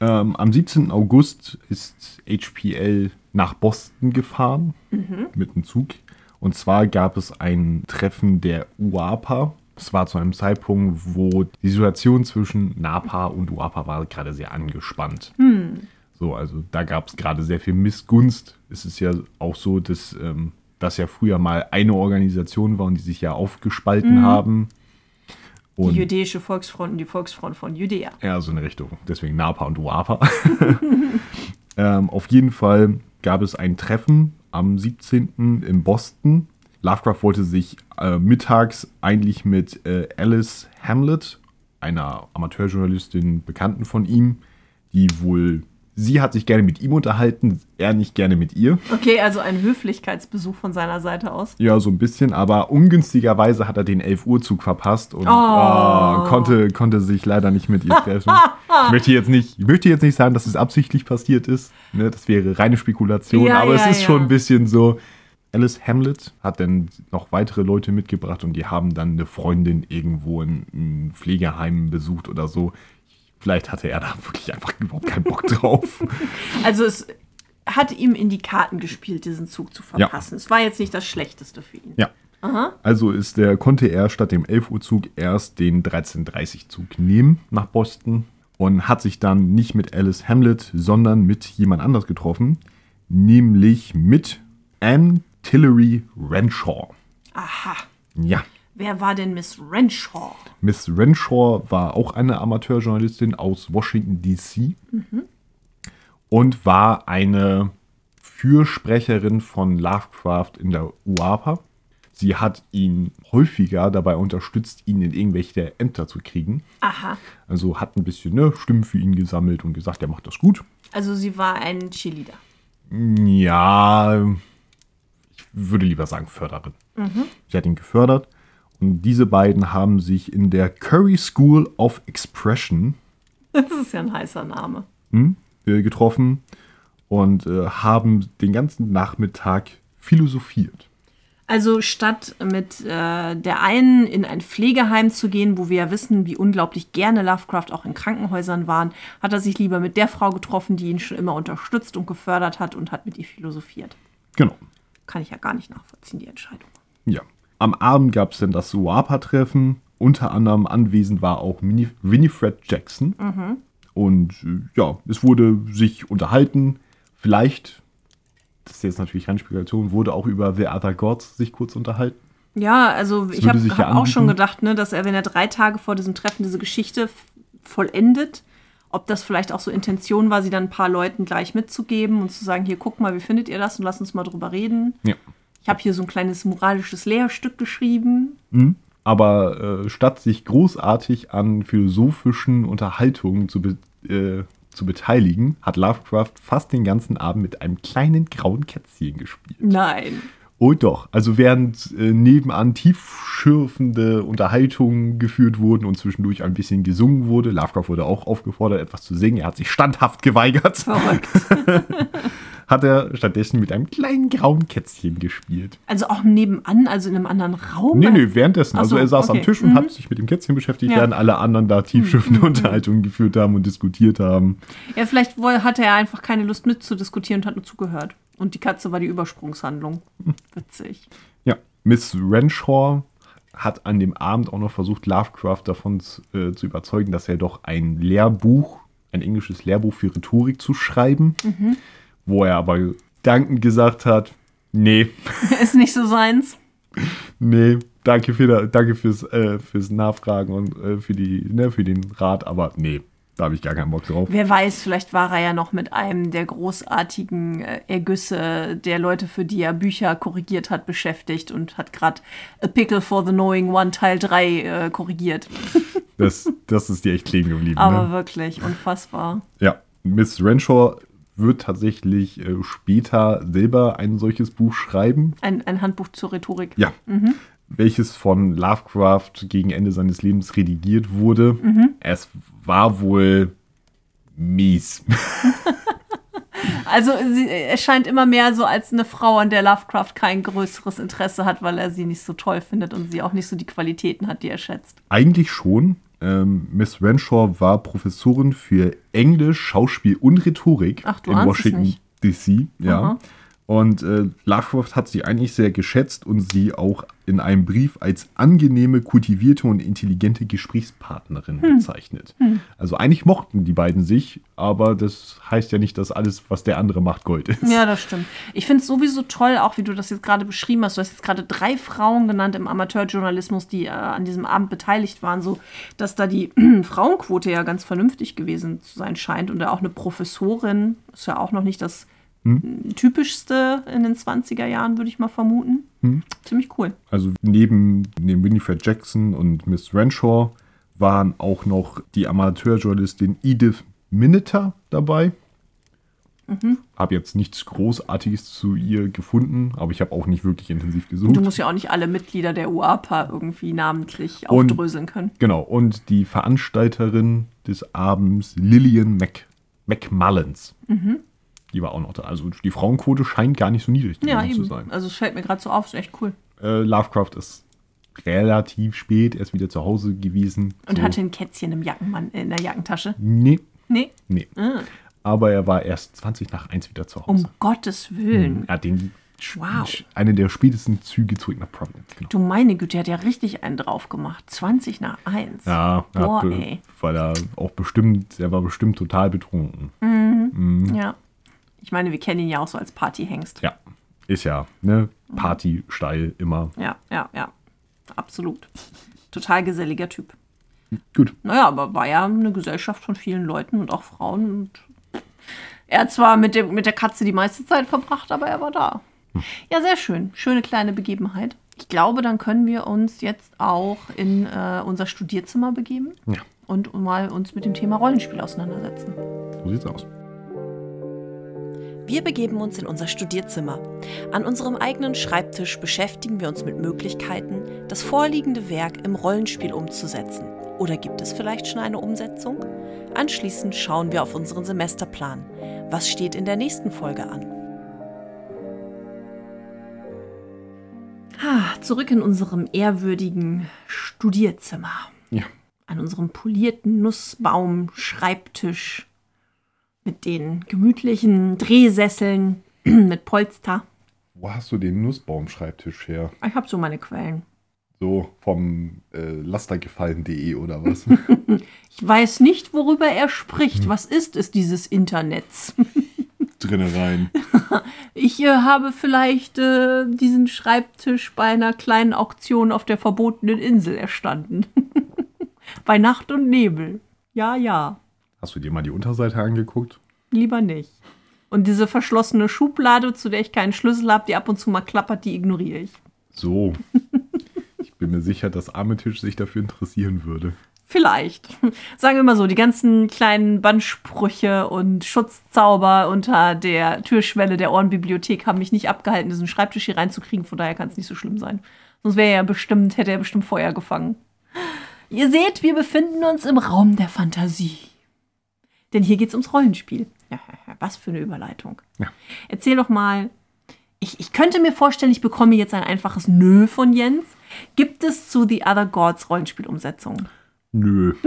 Ähm, am 17. August ist HPL nach Boston gefahren mit dem Zug. Und zwar gab es ein Treffen der UAPA. Es war zu einem Zeitpunkt, wo die Situation zwischen NAPA und UAPA war gerade sehr angespannt. So, also da gab es gerade sehr viel Missgunst. Es ist ja auch so, dass ähm, das ja früher mal eine Organisation war und die sich ja aufgespalten haben. Die Und jüdische Volksfront und die Volksfront von Judäa. ja, so eine Richtung. Deswegen NAPA und UAPA. ähm, auf jeden Fall gab es ein Treffen am 17. in Boston. Lovecraft wollte sich äh, mittags eigentlich mit äh, Alice Hamlet, einer Amateurjournalistin, Bekannten von ihm, die wohl, sie hat sich gerne mit ihm unterhalten, er nicht gerne mit ihr. Okay, also ein Höflichkeitsbesuch von seiner Seite aus. Ja, so ein bisschen, aber ungünstigerweise hat er den 11 Uhr Zug verpasst und Oh. oh, konnte, konnte sich leider nicht mit ihr treffen. ich, möchte jetzt nicht, ich möchte jetzt nicht sagen, dass es absichtlich passiert ist. Ne, das wäre reine Spekulation, Ja, aber ja, es ist ja. schon ein bisschen so. Alice Hamlet hat dann noch weitere Leute mitgebracht und die haben dann eine Freundin irgendwo in einem Pflegeheim besucht oder so. Vielleicht hatte er da wirklich einfach überhaupt keinen Bock drauf. Also es hat ihm in die Karten gespielt, diesen Zug zu Ja. verpassen. Es war jetzt nicht das Schlechteste für ihn. Ja. Also ist der, konnte er statt dem 11 Uhr Zug erst den 13.30 Zug nehmen nach Boston und hat sich dann nicht mit Alice Hamlet, sondern mit jemand anders getroffen, nämlich mit Anne Tillery Renshaw. Aha. Ja, Wer war denn Miss Renshaw? Miss Renshaw war auch eine Amateurjournalistin aus Washington, D.C. und war eine Fürsprecherin von Lovecraft in der UAPA. Sie hat ihn häufiger dabei unterstützt, ihn in irgendwelche Ämter zu kriegen. Aha. Also hat ein bisschen ne, Stimmen für ihn gesammelt und gesagt, er macht das gut. Also sie war ein Cheerleader. Ja, ich würde lieber sagen Förderin. Sie hat ihn gefördert diese beiden haben sich in der Curry School of Expression Das ist ja ein heißer Name. äh, getroffen und äh, haben den ganzen Nachmittag philosophiert. Also statt mit äh, der einen in ein Pflegeheim zu gehen, wo wir ja wissen, wie unglaublich gerne Lovecraft auch in Krankenhäusern waren, hat er sich lieber mit der Frau getroffen, die ihn schon immer unterstützt und gefördert hat und hat mit ihr philosophiert. Genau. Kann ich ja gar nicht nachvollziehen, die Entscheidung. Ja. Am Abend gab es dann das Suapa-Treffen. Unter anderem anwesend war auch Winifred Jackson. Und äh, ja, es wurde sich unterhalten. Vielleicht, das ist jetzt natürlich reine Spekulation, wurde auch über The Other Gods sich kurz unterhalten. Ja, also ich würde habe ja auch schon gedacht, ne, dass er, wenn er drei Tage vor diesem Treffen diese Geschichte vollendet, ob das vielleicht auch so Intention war, sie dann ein paar Leuten gleich mitzugeben und zu sagen, hier, guck mal, wie findet ihr das und lasst uns mal drüber reden. Ja. Ich habe hier so ein kleines moralisches Lehrstück geschrieben. Aber äh, statt sich großartig an philosophischen Unterhaltungen zu, be äh, zu beteiligen, hat Lovecraft fast den ganzen Abend mit einem kleinen grauen Kätzchen gespielt. Nein. Oh doch, also während äh, nebenan tiefschürfende Unterhaltungen geführt wurden und zwischendurch ein bisschen gesungen wurde, Lovecraft wurde auch aufgefordert, etwas zu singen, er hat sich standhaft geweigert, Verrückt. hat er stattdessen mit einem kleinen grauen Kätzchen gespielt. Also auch nebenan, also in einem anderen Raum? Nee, nee, währenddessen. Also so, er saß am okay. Tisch und Mhm. hat sich mit dem Kätzchen beschäftigt, Ja. Mhm. während alle anderen da tiefschürfende Unterhaltungen geführt haben und diskutiert haben. Ja, vielleicht hatte er einfach keine Lust mitzudiskutieren und hat nur zugehört. Und die Katze war die Übersprungshandlung. Witzig. Ja, Miss Renshaw hat an dem Abend auch noch versucht, Lovecraft davon zu, äh, zu überzeugen, dass er doch ein Lehrbuch, ein englisches Lehrbuch für Rhetorik zu schreiben, wo er aber dankend gesagt hat, nee, Ist nicht so seins. nee, danke, für, danke fürs, äh, fürs Nachfragen und äh, für, die, ne, für den Rat, aber nee, da habe ich gar keinen Bock drauf. Wer weiß, vielleicht war er ja noch mit einem der großartigen äh, Ergüsse der Leute, für die er Bücher korrigiert hat, beschäftigt und hat gerade A Pickle for the Knowing One Teil 3 äh, korrigiert. Das, das ist dir echt kleben geblieben. Aber ne? wirklich unfassbar. Ja, Miss Renshaw wird tatsächlich äh, später selber ein solches Buch schreiben. Ein, ein Handbuch zur Rhetorik. Ja. Welches von Lovecraft gegen Ende seines Lebens redigiert wurde. Es war wohl mies. Also sie, er scheint immer mehr so als eine Frau, an der Lovecraft kein größeres Interesse hat, weil er sie nicht so toll findet und sie auch nicht so die Qualitäten hat, die er schätzt. Eigentlich schon. Ähm, Miss Renshaw war Professorin für Englisch, Schauspiel und Rhetorik Ach, in Washington. DC. Ja. Aha. Und äh, Lovecraft hat sie eigentlich sehr geschätzt und sie auch in einem Brief als angenehme, kultivierte und intelligente Gesprächspartnerin Hm. bezeichnet. Also eigentlich mochten die beiden sich, aber das heißt ja nicht, dass alles, was der andere macht, Gold ist. Ja, das stimmt. Ich finde es sowieso toll, auch wie du das jetzt gerade beschrieben hast. Du hast jetzt gerade drei Frauen genannt im Amateurjournalismus, die äh, an diesem Abend beteiligt waren, so dass da die Frauenquote ja ganz vernünftig gewesen zu sein scheint. Und da auch eine Professorin ist ja auch noch nicht das Hm? typischste in den 20er Jahren, würde ich mal vermuten. Hm? Ziemlich cool. Also neben dem Winifred Jackson und Miss Renshaw waren auch noch die Amateurjournalistin Edith Minneter dabei. Mhm. Habe jetzt nichts Großartiges zu ihr gefunden, aber ich habe auch nicht wirklich intensiv gesucht. Du musst ja auch nicht alle Mitglieder der UAPA irgendwie namentlich Und- aufdröseln können. Genau, und die Veranstalterin des Abends, Lillian Mac McMullins. Mhm. Die war auch noch da. Also die Frauenquote scheint gar nicht so niedrig Ja, zu sein. Also es fällt mir gerade so auf, ist echt cool. Äh, Lovecraft ist relativ spät erst wieder zu Hause gewesen. Und so. hatte ein Kätzchen im Jackenmann, in der Jackentasche. Nee, Nee, nee. Ah. Aber er war erst 20 nach 1 wieder zu um Hause. Gottes Willen. Er hat den Wow. eine der spätesten Züge zurück nach Providence. Genau. Du meine Güte, der hat ja richtig einen drauf gemacht. 20 nach 1. Ja, er Boah, ey. weil er auch bestimmt, er war bestimmt total betrunken. Ja. Ich meine, wir kennen ihn ja auch so als Partyhengst. Ja, ist ja, ne? Party steil immer. Ja, ja, ja. Absolut. Total geselliger Typ. Gut. Naja, aber war ja eine Gesellschaft von vielen Leuten und auch Frauen. Und er hat zwar mit, dem, mit der Katze die meiste Zeit verbracht, aber er war da. Ja, sehr schön. Schöne kleine Begebenheit. Ich glaube, dann können wir uns jetzt auch in äh, unser Studierzimmer begeben Ja, und mal uns mit dem Thema Rollenspiel auseinandersetzen. so sieht's aus. Wir begeben uns in unser Studierzimmer. An unserem eigenen Schreibtisch beschäftigen wir uns mit Möglichkeiten, das vorliegende Werk im Rollenspiel umzusetzen. Oder gibt es vielleicht schon eine Umsetzung? Anschließend schauen wir auf unseren Semesterplan. Was steht in der nächsten Folge an? Ah, zurück in unserem ehrwürdigen Studierzimmer. Ja. An unserem polierten Nussbaum-Schreibtisch mit den gemütlichen Drehsesseln mit Polster. Wo hast du den Nussbaum-Schreibtisch her? Ich habe so meine Quellen. So vom äh, lastergefallen.de oder was? Ich weiß nicht, worüber er spricht. Was ist es, dieses Internets? Drinne rein. Ich äh, habe vielleicht äh, diesen Schreibtisch bei einer kleinen Auktion auf der verbotenen Insel erstanden. bei Nacht und Nebel. Ja, ja. Hast du dir mal die Unterseite angeguckt? Lieber nicht. Und diese verschlossene Schublade, zu der ich keinen Schlüssel habe, die ab und zu mal klappert, die ignoriere ich. So. Ich bin mir sicher, dass Armetisch sich dafür interessieren würde. Vielleicht. Sagen wir mal so, die ganzen kleinen Bandsprüche und Schutzzauber unter der Türschwelle der Ohrenbibliothek haben mich nicht abgehalten, diesen Schreibtisch hier reinzukriegen. Von daher kann es nicht so schlimm sein. Sonst wäre er bestimmt, hätte er bestimmt Feuer gefangen. Ihr seht, wir befinden uns im Raum der Fantasie. Denn hier geht es ums Rollenspiel. Ja, was für eine Überleitung. Ja. Erzähl doch mal. Ich, ich könnte mir vorstellen, ich bekomme jetzt ein einfaches Nö von Jens. Gibt es zu The Other Gods Rollenspielumsetzungen? Nö.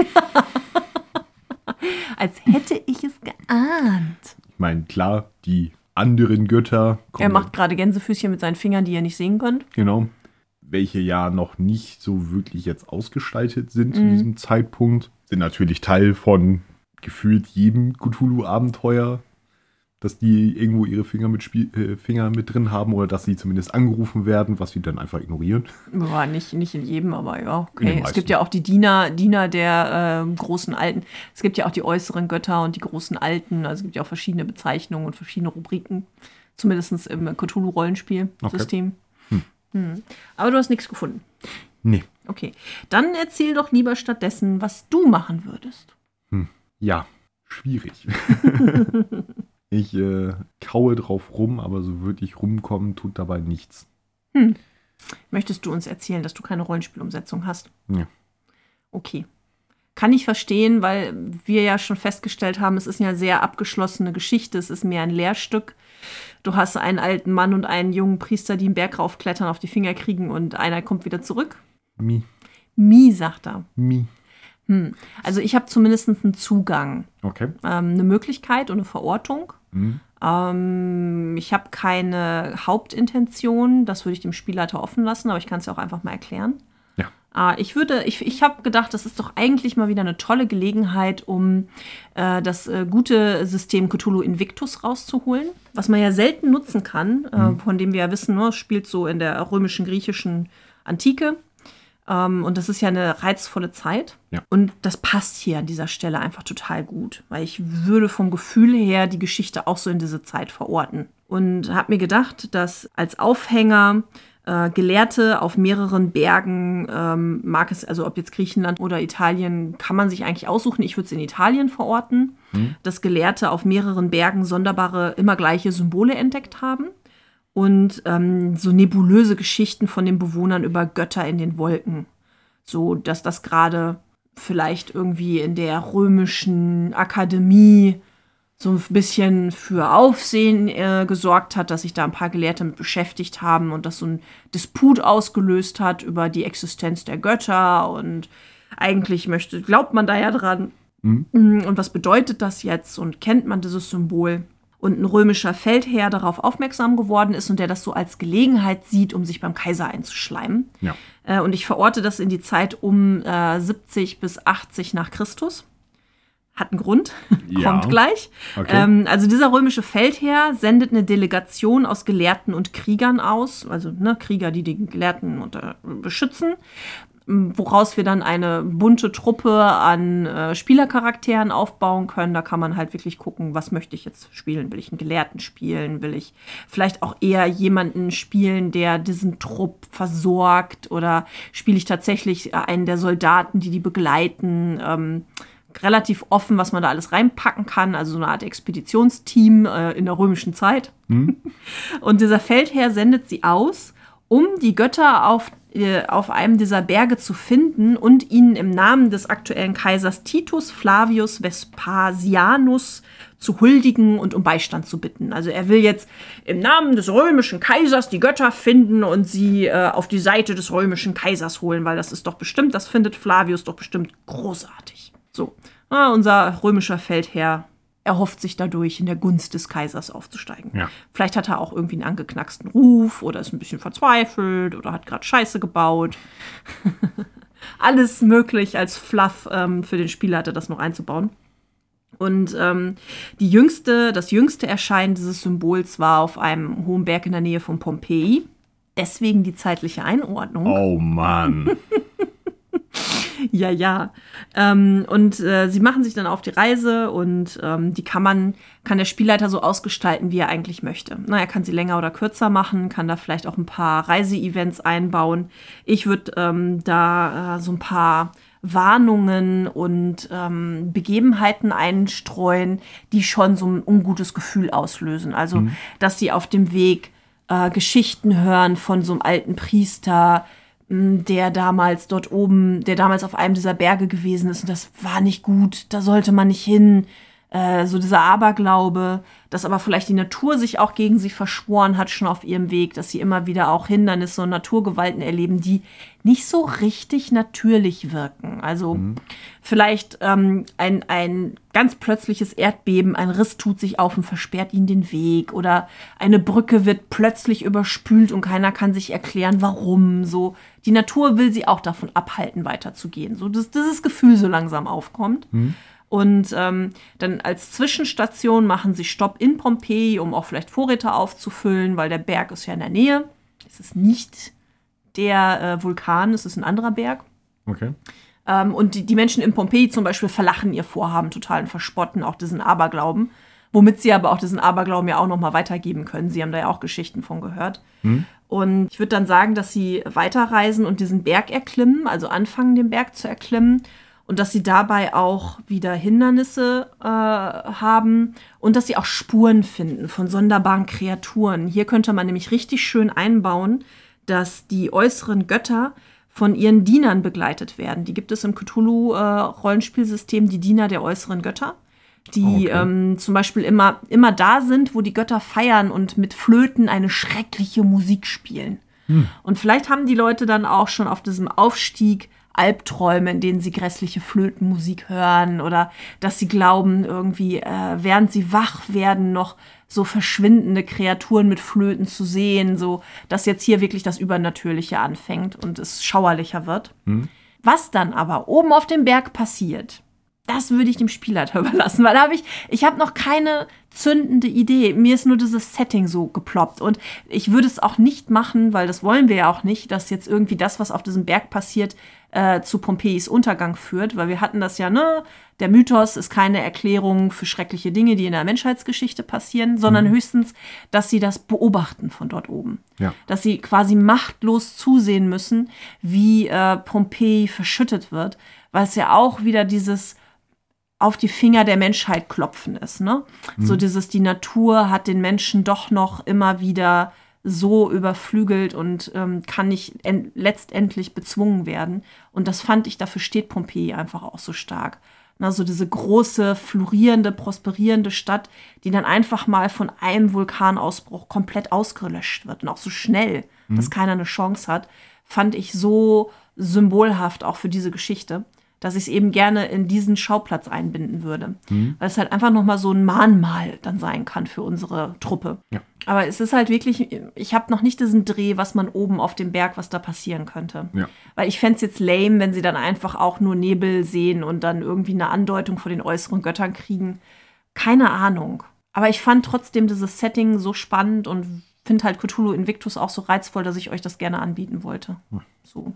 Als hätte ich es geahnt. Ich meine, klar, die anderen Götter. Er macht gerade Gänsefüßchen mit seinen Fingern, die ihr nicht sehen könnt. Genau. Welche ja noch nicht so wirklich jetzt ausgestaltet sind Mhm. zu diesem Zeitpunkt. Sind natürlich Teil von gefühlt jedem Cthulhu-Abenteuer, dass die irgendwo ihre Finger mit, Spiel, äh, Finger mit drin haben oder dass sie zumindest angerufen werden, was sie dann einfach ignorieren. Ja, nicht, nicht in jedem, aber ja, okay. Es gibt ja auch die Diener, Diener der ähm, großen Alten. Es gibt ja auch die äußeren Götter und die großen Alten. Also es gibt ja auch verschiedene Bezeichnungen und verschiedene Rubriken. Zumindest im Cthulhu-Rollenspiel-System. Hm. Aber du hast nichts gefunden. Nee. Okay. Dann erzähl doch lieber stattdessen, was du machen würdest. Ja, schwierig. ich äh, kaue drauf rum, aber so wirklich rumkommen tut dabei nichts. Möchtest du uns erzählen, dass du keine Rollenspielumsetzung hast? Ja. Okay. Kann ich verstehen, weil wir ja schon festgestellt haben, es ist eine sehr abgeschlossene Geschichte, es ist mehr ein Lehrstück. Du hast einen alten Mann und einen jungen Priester, die einen Berg raufklettern, auf die Finger kriegen und einer kommt wieder zurück. Mi, Mi, sagt er. mi. Also ich habe zumindest einen Zugang, Okay. ähm, eine Möglichkeit und eine Verortung. Mhm. Ähm, ich habe keine Hauptintention, das würde ich dem Spielleiter offen lassen, aber ich kann es ja auch einfach mal erklären. Ja. Äh, ich würde, ich, ich habe gedacht, das ist doch eigentlich mal wieder eine tolle Gelegenheit, um äh, das äh, gute System Cthulhu Invictus rauszuholen, was man ja selten nutzen kann, äh, von dem wir ja wissen, ne, spielt so in der römischen, griechischen Antike. Ähm, und das ist ja eine reizvolle Zeit. Ja. Und das passt hier an dieser Stelle einfach total gut, weil ich würde vom Gefühl her die Geschichte auch so in diese Zeit verorten. Und habe mir gedacht, dass als Aufhänger äh, Gelehrte auf mehreren Bergen, ähm, mag es, also ob jetzt Griechenland oder Italien, kann man sich eigentlich aussuchen. Ich würde es in Italien verorten, dass Gelehrte auf mehreren Bergen sonderbare, immer gleiche Symbole entdeckt haben und ähm, so nebulöse Geschichten von den Bewohnern über Götter in den Wolken. So, dass das gerade vielleicht irgendwie in der römischen Akademie so ein bisschen für Aufsehen äh, gesorgt hat, dass sich da ein paar Gelehrte mit beschäftigt haben und das so ein Disput ausgelöst hat über die Existenz der Götter und eigentlich möchte, glaubt man da ja dran. Und was bedeutet das jetzt und kennt man dieses Symbol? Und ein römischer Feldherr darauf aufmerksam geworden ist und der das so als Gelegenheit sieht, um sich beim Kaiser einzuschleimen. Ja. Äh, und ich verorte das in die Zeit um äh, 70 bis 80 nach Christus. Hat einen Grund, Ja. kommt gleich. Okay. Ähm, also dieser römische Feldherr sendet eine Delegation aus Gelehrten und Kriegern aus, also ne, Krieger, die die Gelehrten unter, beschützen, woraus wir dann eine bunte Truppe an äh, Spielercharakteren aufbauen können. Da kann man halt wirklich gucken, was möchte ich jetzt spielen? Will ich einen Gelehrten spielen? Will ich vielleicht auch eher jemanden spielen, der diesen Trupp versorgt? Oder spiele ich tatsächlich äh, einen der Soldaten, die die begleiten? Ähm, relativ offen, was man da alles reinpacken kann, also so eine Art Expeditionsteam äh, in der römischen Zeit. Und dieser Feldherr sendet sie aus, um die Götter auf, auf einem dieser Berge zu finden und ihnen im Namen des aktuellen Kaisers Titus Flavius Vespasianus zu huldigen und um Beistand zu bitten. Also er will jetzt im Namen des römischen Kaisers die Götter finden und sie äh, auf die Seite des römischen Kaisers holen, weil das ist doch bestimmt, das findet Flavius doch bestimmt großartig. So, ah, unser römischer Feldherr erhofft sich dadurch, in der Gunst des Kaisers aufzusteigen. Ja. Vielleicht hat er auch irgendwie einen angeknacksten Ruf oder ist ein bisschen verzweifelt oder hat gerade Scheiße gebaut. Alles möglich als Fluff ähm, für den Spieler hat er das noch einzubauen. Und ähm, die jüngste, das jüngste Erscheinen dieses Symbols war auf einem hohen Berg in der Nähe von Pompeji. Deswegen die zeitliche Einordnung. Oh Mann. Ja, ja. Ähm, und äh, sie machen sich dann auf die Reise und ähm, die kann man, kann der Spielleiter so ausgestalten, wie er eigentlich möchte. Na, er kann sie länger oder kürzer machen, kann da vielleicht auch ein paar Reiseevents einbauen. Ich würde ähm, da äh, so ein paar Warnungen und ähm, Begebenheiten einstreuen, die schon so ein ungutes Gefühl auslösen. Also, mhm. dass sie auf dem Weg äh, Geschichten hören von so einem alten Priester, der damals dort oben, der damals auf einem dieser Berge gewesen ist und das war nicht gut, da sollte man nicht hin. Äh, so dieser Aberglaube, dass aber vielleicht die Natur sich auch gegen sie verschworen hat, schon auf ihrem Weg, dass sie immer wieder auch Hindernisse und Naturgewalten erleben, die nicht so richtig natürlich wirken. Also mhm. vielleicht ähm, ein, ein ganz plötzliches Erdbeben, ein Riss tut sich auf und versperrt ihnen den Weg oder eine Brücke wird plötzlich überspült und keiner kann sich erklären, warum. So, die Natur will sie auch davon abhalten, weiterzugehen. So, dass dieses Gefühl so langsam aufkommt. Mhm. Und ähm, dann als Zwischenstation machen sie Stopp in Pompeji, um auch vielleicht Vorräte aufzufüllen, weil der Berg ist ja in der Nähe. Es ist nicht der äh, Vulkan, es ist ein anderer Berg. Okay. Ähm, und die, die, Menschen in Pompeji zum Beispiel verlachen ihr Vorhaben total und verspotten auch diesen Aberglauben. Womit sie aber auch diesen Aberglauben ja auch noch mal weitergeben können. Sie haben da ja auch Geschichten von gehört. Hm. Und ich würde dann sagen, dass sie weiterreisen und diesen Berg erklimmen, also anfangen, den Berg zu erklimmen und dass sie dabei auch wieder Hindernisse äh, haben und dass sie auch Spuren finden von sonderbaren Kreaturen. Hier könnte man nämlich richtig schön einbauen, dass die äußeren Götter von ihren Dienern begleitet werden. Die gibt es im Cthulhu-Rollenspielsystem, äh, die Diener der äußeren Götter, die okay. ähm, zum Beispiel immer, immer da sind, wo die Götter feiern und mit Flöten eine schreckliche Musik spielen. Hm. Und vielleicht haben die Leute dann auch schon auf diesem Aufstieg Albträume, in denen sie grässliche Flötenmusik hören oder dass sie glauben, irgendwie, äh, während sie wach werden, noch so verschwindende Kreaturen mit Flöten zu sehen, so dass jetzt hier wirklich das Übernatürliche anfängt und es schauerlicher wird. Hm. Was dann aber oben auf dem Berg passiert, das würde ich dem Spielleiter überlassen, weil da habe ich, ich habe noch keine zündende Idee. Mir ist nur dieses Setting so geploppt und ich würde es auch nicht machen, weil das wollen wir ja auch nicht, dass jetzt irgendwie das, was auf diesem Berg passiert, äh, zu Pompeis Untergang führt, weil wir hatten das ja, ne, der Mythos ist keine Erklärung für schreckliche Dinge, die in der Menschheitsgeschichte passieren, sondern mhm. höchstens, dass sie das beobachten von dort oben. Ja. Dass sie quasi machtlos zusehen müssen, wie äh, Pompeji verschüttet wird, weil es ja auch wieder dieses auf die Finger der Menschheit klopfen ist. Ne? Mhm. So dieses, die Natur hat den Menschen doch noch immer wieder so überflügelt und ähm, kann nicht letztendlich bezwungen werden. Und das fand ich, dafür steht Pompeji einfach auch so stark. Also diese große, florierende, prosperierende Stadt, die dann einfach mal von einem Vulkanausbruch komplett ausgelöscht wird und auch so schnell, mhm. dass keiner eine Chance hat, fand ich so symbolhaft auch für diese Geschichte dass ich es eben gerne in diesen Schauplatz einbinden würde. Mhm. Weil es halt einfach nochmal so ein Mahnmal dann sein kann für unsere Truppe. Ja. Aber es ist halt wirklich, ich habe noch nicht diesen Dreh, was man oben auf dem Berg, was da passieren könnte. Ja. Weil ich fände es jetzt lame, wenn sie dann einfach auch nur Nebel sehen und dann irgendwie eine Andeutung von den äußeren Göttern kriegen. Keine Ahnung. Aber ich fand trotzdem dieses Setting so spannend und finde halt Cthulhu Invictus auch so reizvoll, dass ich euch das gerne anbieten wollte. So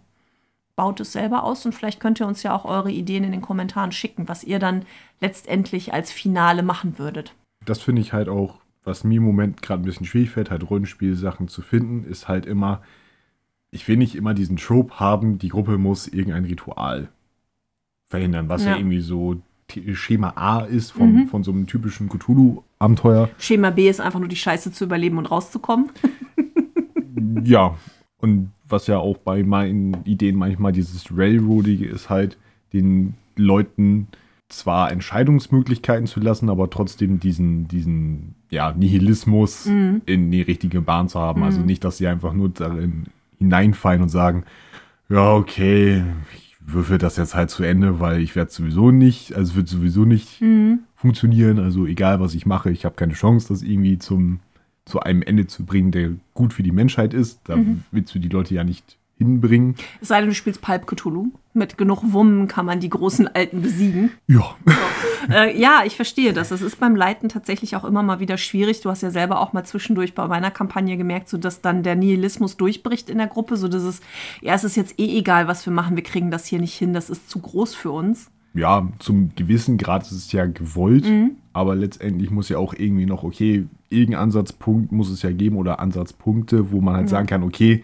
baut es selber aus und vielleicht könnt ihr uns ja auch eure Ideen in den Kommentaren schicken, was ihr dann letztendlich als Finale machen würdet. Das finde ich halt auch, was mir im Moment gerade ein bisschen schwierig fällt, halt Rollenspielsachen zu finden, ist halt immer, ich will nicht immer diesen Trope haben, die Gruppe muss irgendein Ritual verhindern, was ja, ja irgendwie so Schema A ist von, mhm. von so einem typischen Cthulhu-Abenteuer. Schema B ist einfach nur die Scheiße zu überleben und rauszukommen. ja, und was ja auch bei meinen Ideen manchmal dieses Railroadige ist halt, den Leuten zwar Entscheidungsmöglichkeiten zu lassen, aber trotzdem diesen, diesen ja, Nihilismus mhm. in die richtige Bahn zu haben. Also mhm. Also nicht, dass sie einfach nur darin hineinfallen und sagen, ja, okay, ich würfel das jetzt halt zu Ende, weil ich werde sowieso nicht, also wird sowieso nicht mhm. funktionieren. Also egal, was ich mache, ich habe keine Chance, das irgendwie zum zu einem Ende zu bringen, der gut für die Menschheit ist. Da mhm. willst du die Leute ja nicht hinbringen. Es sei denn, du spielst Pulp Cthulhu. Mit genug Wummen kann man die großen Alten besiegen. Ja. äh, ja, ich verstehe das. Es ist beim Leiten tatsächlich auch immer mal wieder schwierig. Du hast ja selber auch mal zwischendurch bei meiner Kampagne gemerkt, so dass dann der Nihilismus durchbricht in der Gruppe, so dass es, ja, es ist jetzt eh egal, was wir machen, wir kriegen das hier nicht hin, das ist zu groß für uns. Ja, zum gewissen Grad ist es ja gewollt, aber letztendlich muss ja auch irgendwie noch, okay, irgendein Ansatzpunkt muss es ja geben oder Ansatzpunkte, wo man halt sagen kann, okay,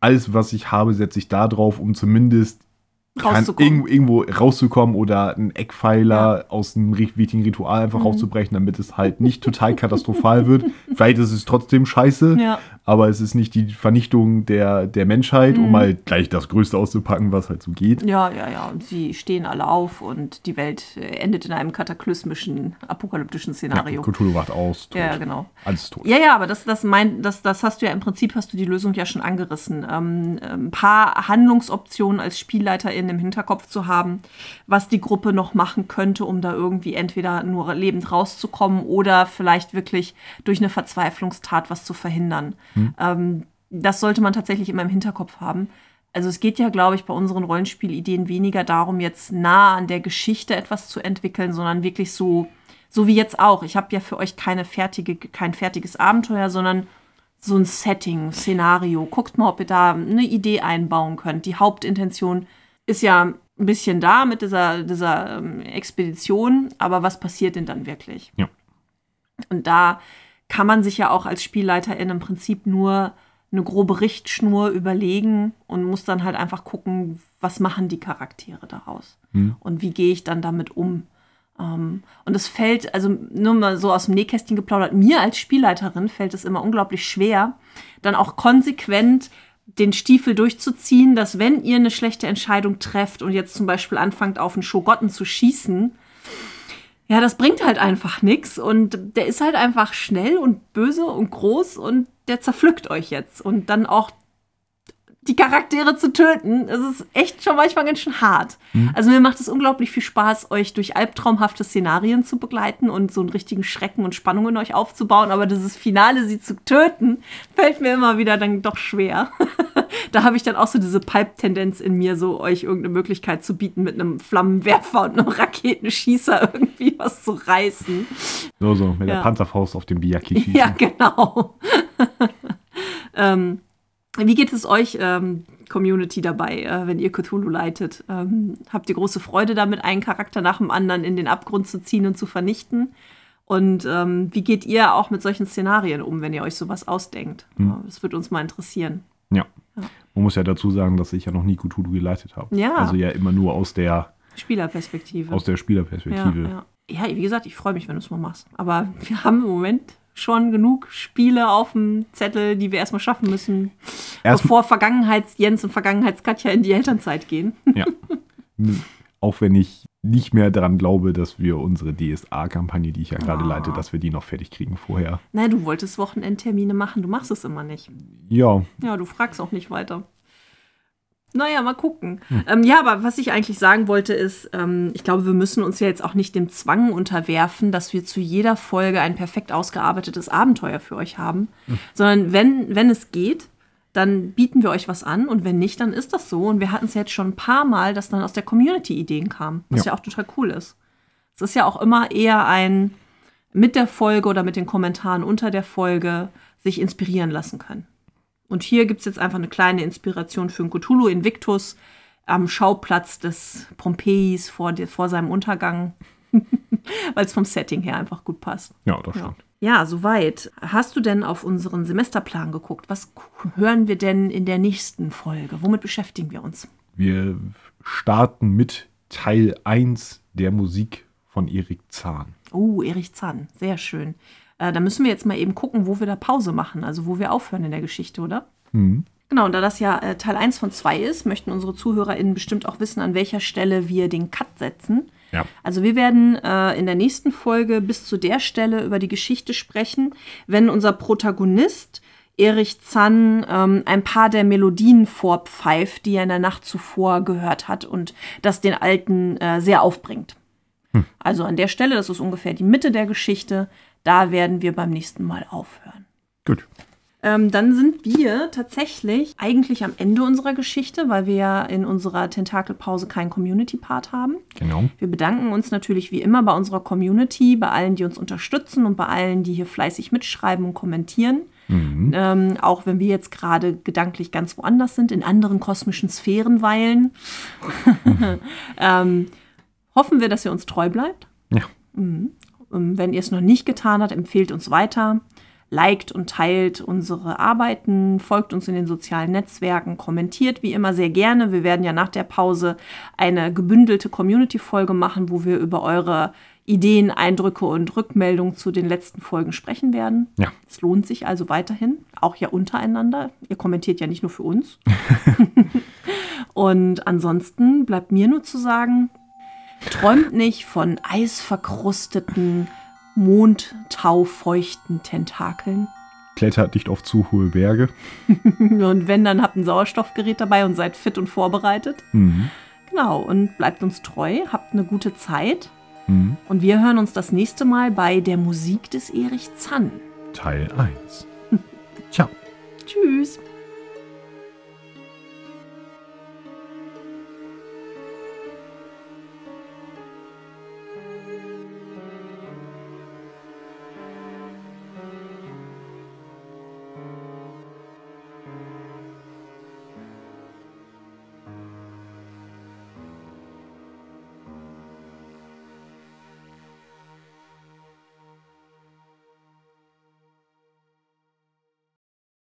alles, was ich habe, setze ich da drauf, um zumindest Rauszukommen. irgendwo, rauszukommen oder einen Eckpfeiler aus einem wichtigen Ritual einfach rauszubrechen, damit es halt nicht total katastrophal wird. Vielleicht ist es trotzdem scheiße, Ja. aber es ist nicht die Vernichtung der, der Menschheit, um halt gleich das Größte auszupacken, was halt so geht. Ja, ja, ja. Und sie stehen alle auf und die Welt äh, endet in einem kataklysmischen, apokalyptischen Szenario. Cthulhu wacht aus. Tot. Ja, genau. Alles tot. Ja, ja, aber das, das, mein, das, das hast du ja im Prinzip, hast du die Lösung ja schon angerissen. Ähm, ein paar Handlungsoptionen als Spielleiterin im Hinterkopf zu haben, was die Gruppe noch machen könnte, um da irgendwie entweder nur lebend rauszukommen oder vielleicht wirklich durch eine Verzweiflungstat was zu verhindern. Ähm, das sollte man tatsächlich immer im Hinterkopf haben. Also es geht ja, glaube ich, bei unseren Rollenspielideen weniger darum, jetzt nah an der Geschichte etwas zu entwickeln, sondern wirklich so, so wie jetzt auch. Ich habe ja für euch keine fertige, kein fertiges Abenteuer, sondern so ein Setting, Szenario. Guckt mal, ob ihr da eine Idee einbauen könnt. Die Hauptintention ist ja ein bisschen da mit dieser, dieser ähm, Expedition, aber was passiert denn dann wirklich? Ja. Und da kann man sich ja auch als Spielleiterin im Prinzip nur eine grobe Richtschnur überlegen und muss dann halt einfach gucken, was machen die Charaktere daraus und wie gehe ich dann damit um. Ähm, und es fällt, also nur mal so aus dem Nähkästchen geplaudert, mir als Spielleiterin fällt es immer unglaublich schwer, dann auch konsequent den Stiefel durchzuziehen, dass wenn ihr eine schlechte Entscheidung trefft und jetzt zum Beispiel anfangt, auf einen Schogotten zu schießen, ja, das bringt halt einfach nichts und der ist halt einfach schnell und böse und groß und der zerpflückt euch jetzt. Und dann auch die Charaktere zu töten, das ist echt schon manchmal ganz schön hart. Also mir macht es unglaublich viel Spaß, euch durch albtraumhafte Szenarien zu begleiten und so einen richtigen Schrecken und Spannung in euch aufzubauen, aber dieses Finale, sie zu töten, fällt mir immer wieder dann doch schwer. da habe ich dann auch so diese Pipe-Tendenz in mir, so euch irgendeine Möglichkeit zu bieten, mit einem Flammenwerfer und einem Raketenschießer irgendwie was zu reißen. So, so, mit Ja. der Panzerfaust auf dem Biyaki schießen. Ja, genau. ähm, wie geht es euch, ähm, Community, dabei, äh, wenn ihr Cthulhu leitet? Ähm, habt ihr große Freude damit, einen Charakter nach dem anderen in den Abgrund zu ziehen und zu vernichten? Und ähm, wie geht ihr auch mit solchen Szenarien um, wenn ihr euch sowas ausdenkt? Hm. Das würde uns mal interessieren. Ja. Man muss ja dazu sagen, dass ich ja noch nie Cthulhu geleitet habe. Ja. Also ja immer nur aus der, Spielerperspektive. aus der ja, Spielerperspektive. ja. ja, wie gesagt, ich freue mich, wenn du es mal machst. Aber wir haben im Moment schon genug Spiele auf dem Zettel, die wir erstmal schaffen müssen, Erst- bevor Vergangenheits-Jens und Vergangenheits-Katja in die Elternzeit gehen. Ja. Auch wenn ich nicht mehr daran glaube, dass wir unsere DSA-Kampagne, die ich ja gerade Ah. leite, dass wir die noch fertig kriegen vorher. Nein, du wolltest Wochenendtermine machen, du machst es immer nicht. Ja, Ja, du fragst auch nicht weiter. Naja, mal gucken. Ähm, ja, aber was ich eigentlich sagen wollte, ist, ähm, ich glaube, wir müssen uns ja jetzt auch nicht dem Zwang unterwerfen, dass wir zu jeder Folge ein perfekt ausgearbeitetes Abenteuer für euch haben, sondern wenn, wenn es geht, dann bieten wir euch was an und wenn nicht, dann ist das so. Und wir hatten es jetzt schon ein paar Mal, dass dann aus der Community Ideen kamen, was ja. Ja. auch total cool ist. Es ist ja auch immer eher ein mit der Folge oder mit den Kommentaren unter der Folge sich inspirieren lassen können. Und hier gibt es jetzt einfach eine kleine Inspiration für einen Cthulhu Invictus am Schauplatz des Pompeis vor, der- vor seinem Untergang, weil es vom Setting her einfach gut passt. ja, das Ja. stimmt. ja, soweit. Hast du denn auf unseren Semesterplan geguckt? Was hören wir denn in der nächsten Folge? Womit beschäftigen wir uns? Wir starten mit Teil 1 der Musik von Erik Zahn. Oh, Erich Zahn, sehr schön. Äh, da müssen wir jetzt mal eben gucken, wo wir da Pause machen, also wo wir aufhören in der Geschichte, oder? Mhm. Genau, und da das ja äh, Teil 1 von 2 ist, möchten unsere ZuhörerInnen bestimmt auch wissen, an welcher Stelle wir den Cut setzen. Ja. Also wir werden äh, in der nächsten Folge bis zu der Stelle über die Geschichte sprechen, wenn unser Protagonist Erich Zann ähm, ein paar der Melodien vorpfeift, die er in der Nacht zuvor gehört hat und das den Alten äh, sehr aufbringt. Also an der Stelle, das ist ungefähr die Mitte der Geschichte, da werden wir beim nächsten Mal aufhören. Gut. Ähm, dann sind wir tatsächlich eigentlich am Ende unserer Geschichte, weil wir ja in unserer Tentakelpause keinen Community-Part haben. Genau. Wir bedanken uns natürlich wie immer bei unserer Community, bei allen, die uns unterstützen und bei allen, die hier fleißig mitschreiben und kommentieren. Ähm, auch wenn wir jetzt gerade gedanklich ganz woanders sind, in anderen kosmischen Sphären weilen, ähm, hoffen wir, dass ihr uns treu bleibt. Ja. Ähm, Wenn ihr es noch nicht getan habt, empfehlt uns weiter, liked und teilt unsere Arbeiten, folgt uns in den sozialen Netzwerken, kommentiert wie immer sehr gerne. Wir werden ja nach der Pause eine gebündelte Community-Folge machen, wo wir über eure Ideen, Eindrücke und Rückmeldungen zu den letzten Folgen sprechen werden. Ja. Es lohnt sich also weiterhin, auch ja untereinander. Ihr kommentiert ja nicht nur für uns. und ansonsten bleibt mir nur zu sagen, träumt nicht von eisverkrusteten, mondtaufeuchten Tentakeln. Klettert nicht auf zu hohe Berge. Und wenn, dann habt ein Sauerstoffgerät dabei und seid fit und vorbereitet. Mhm. Genau, und bleibt uns treu, habt eine gute Zeit. Mhm. Und wir hören uns das nächste Mal bei der Musik des Erich Zann. Teil 1. Ciao. Tschüss.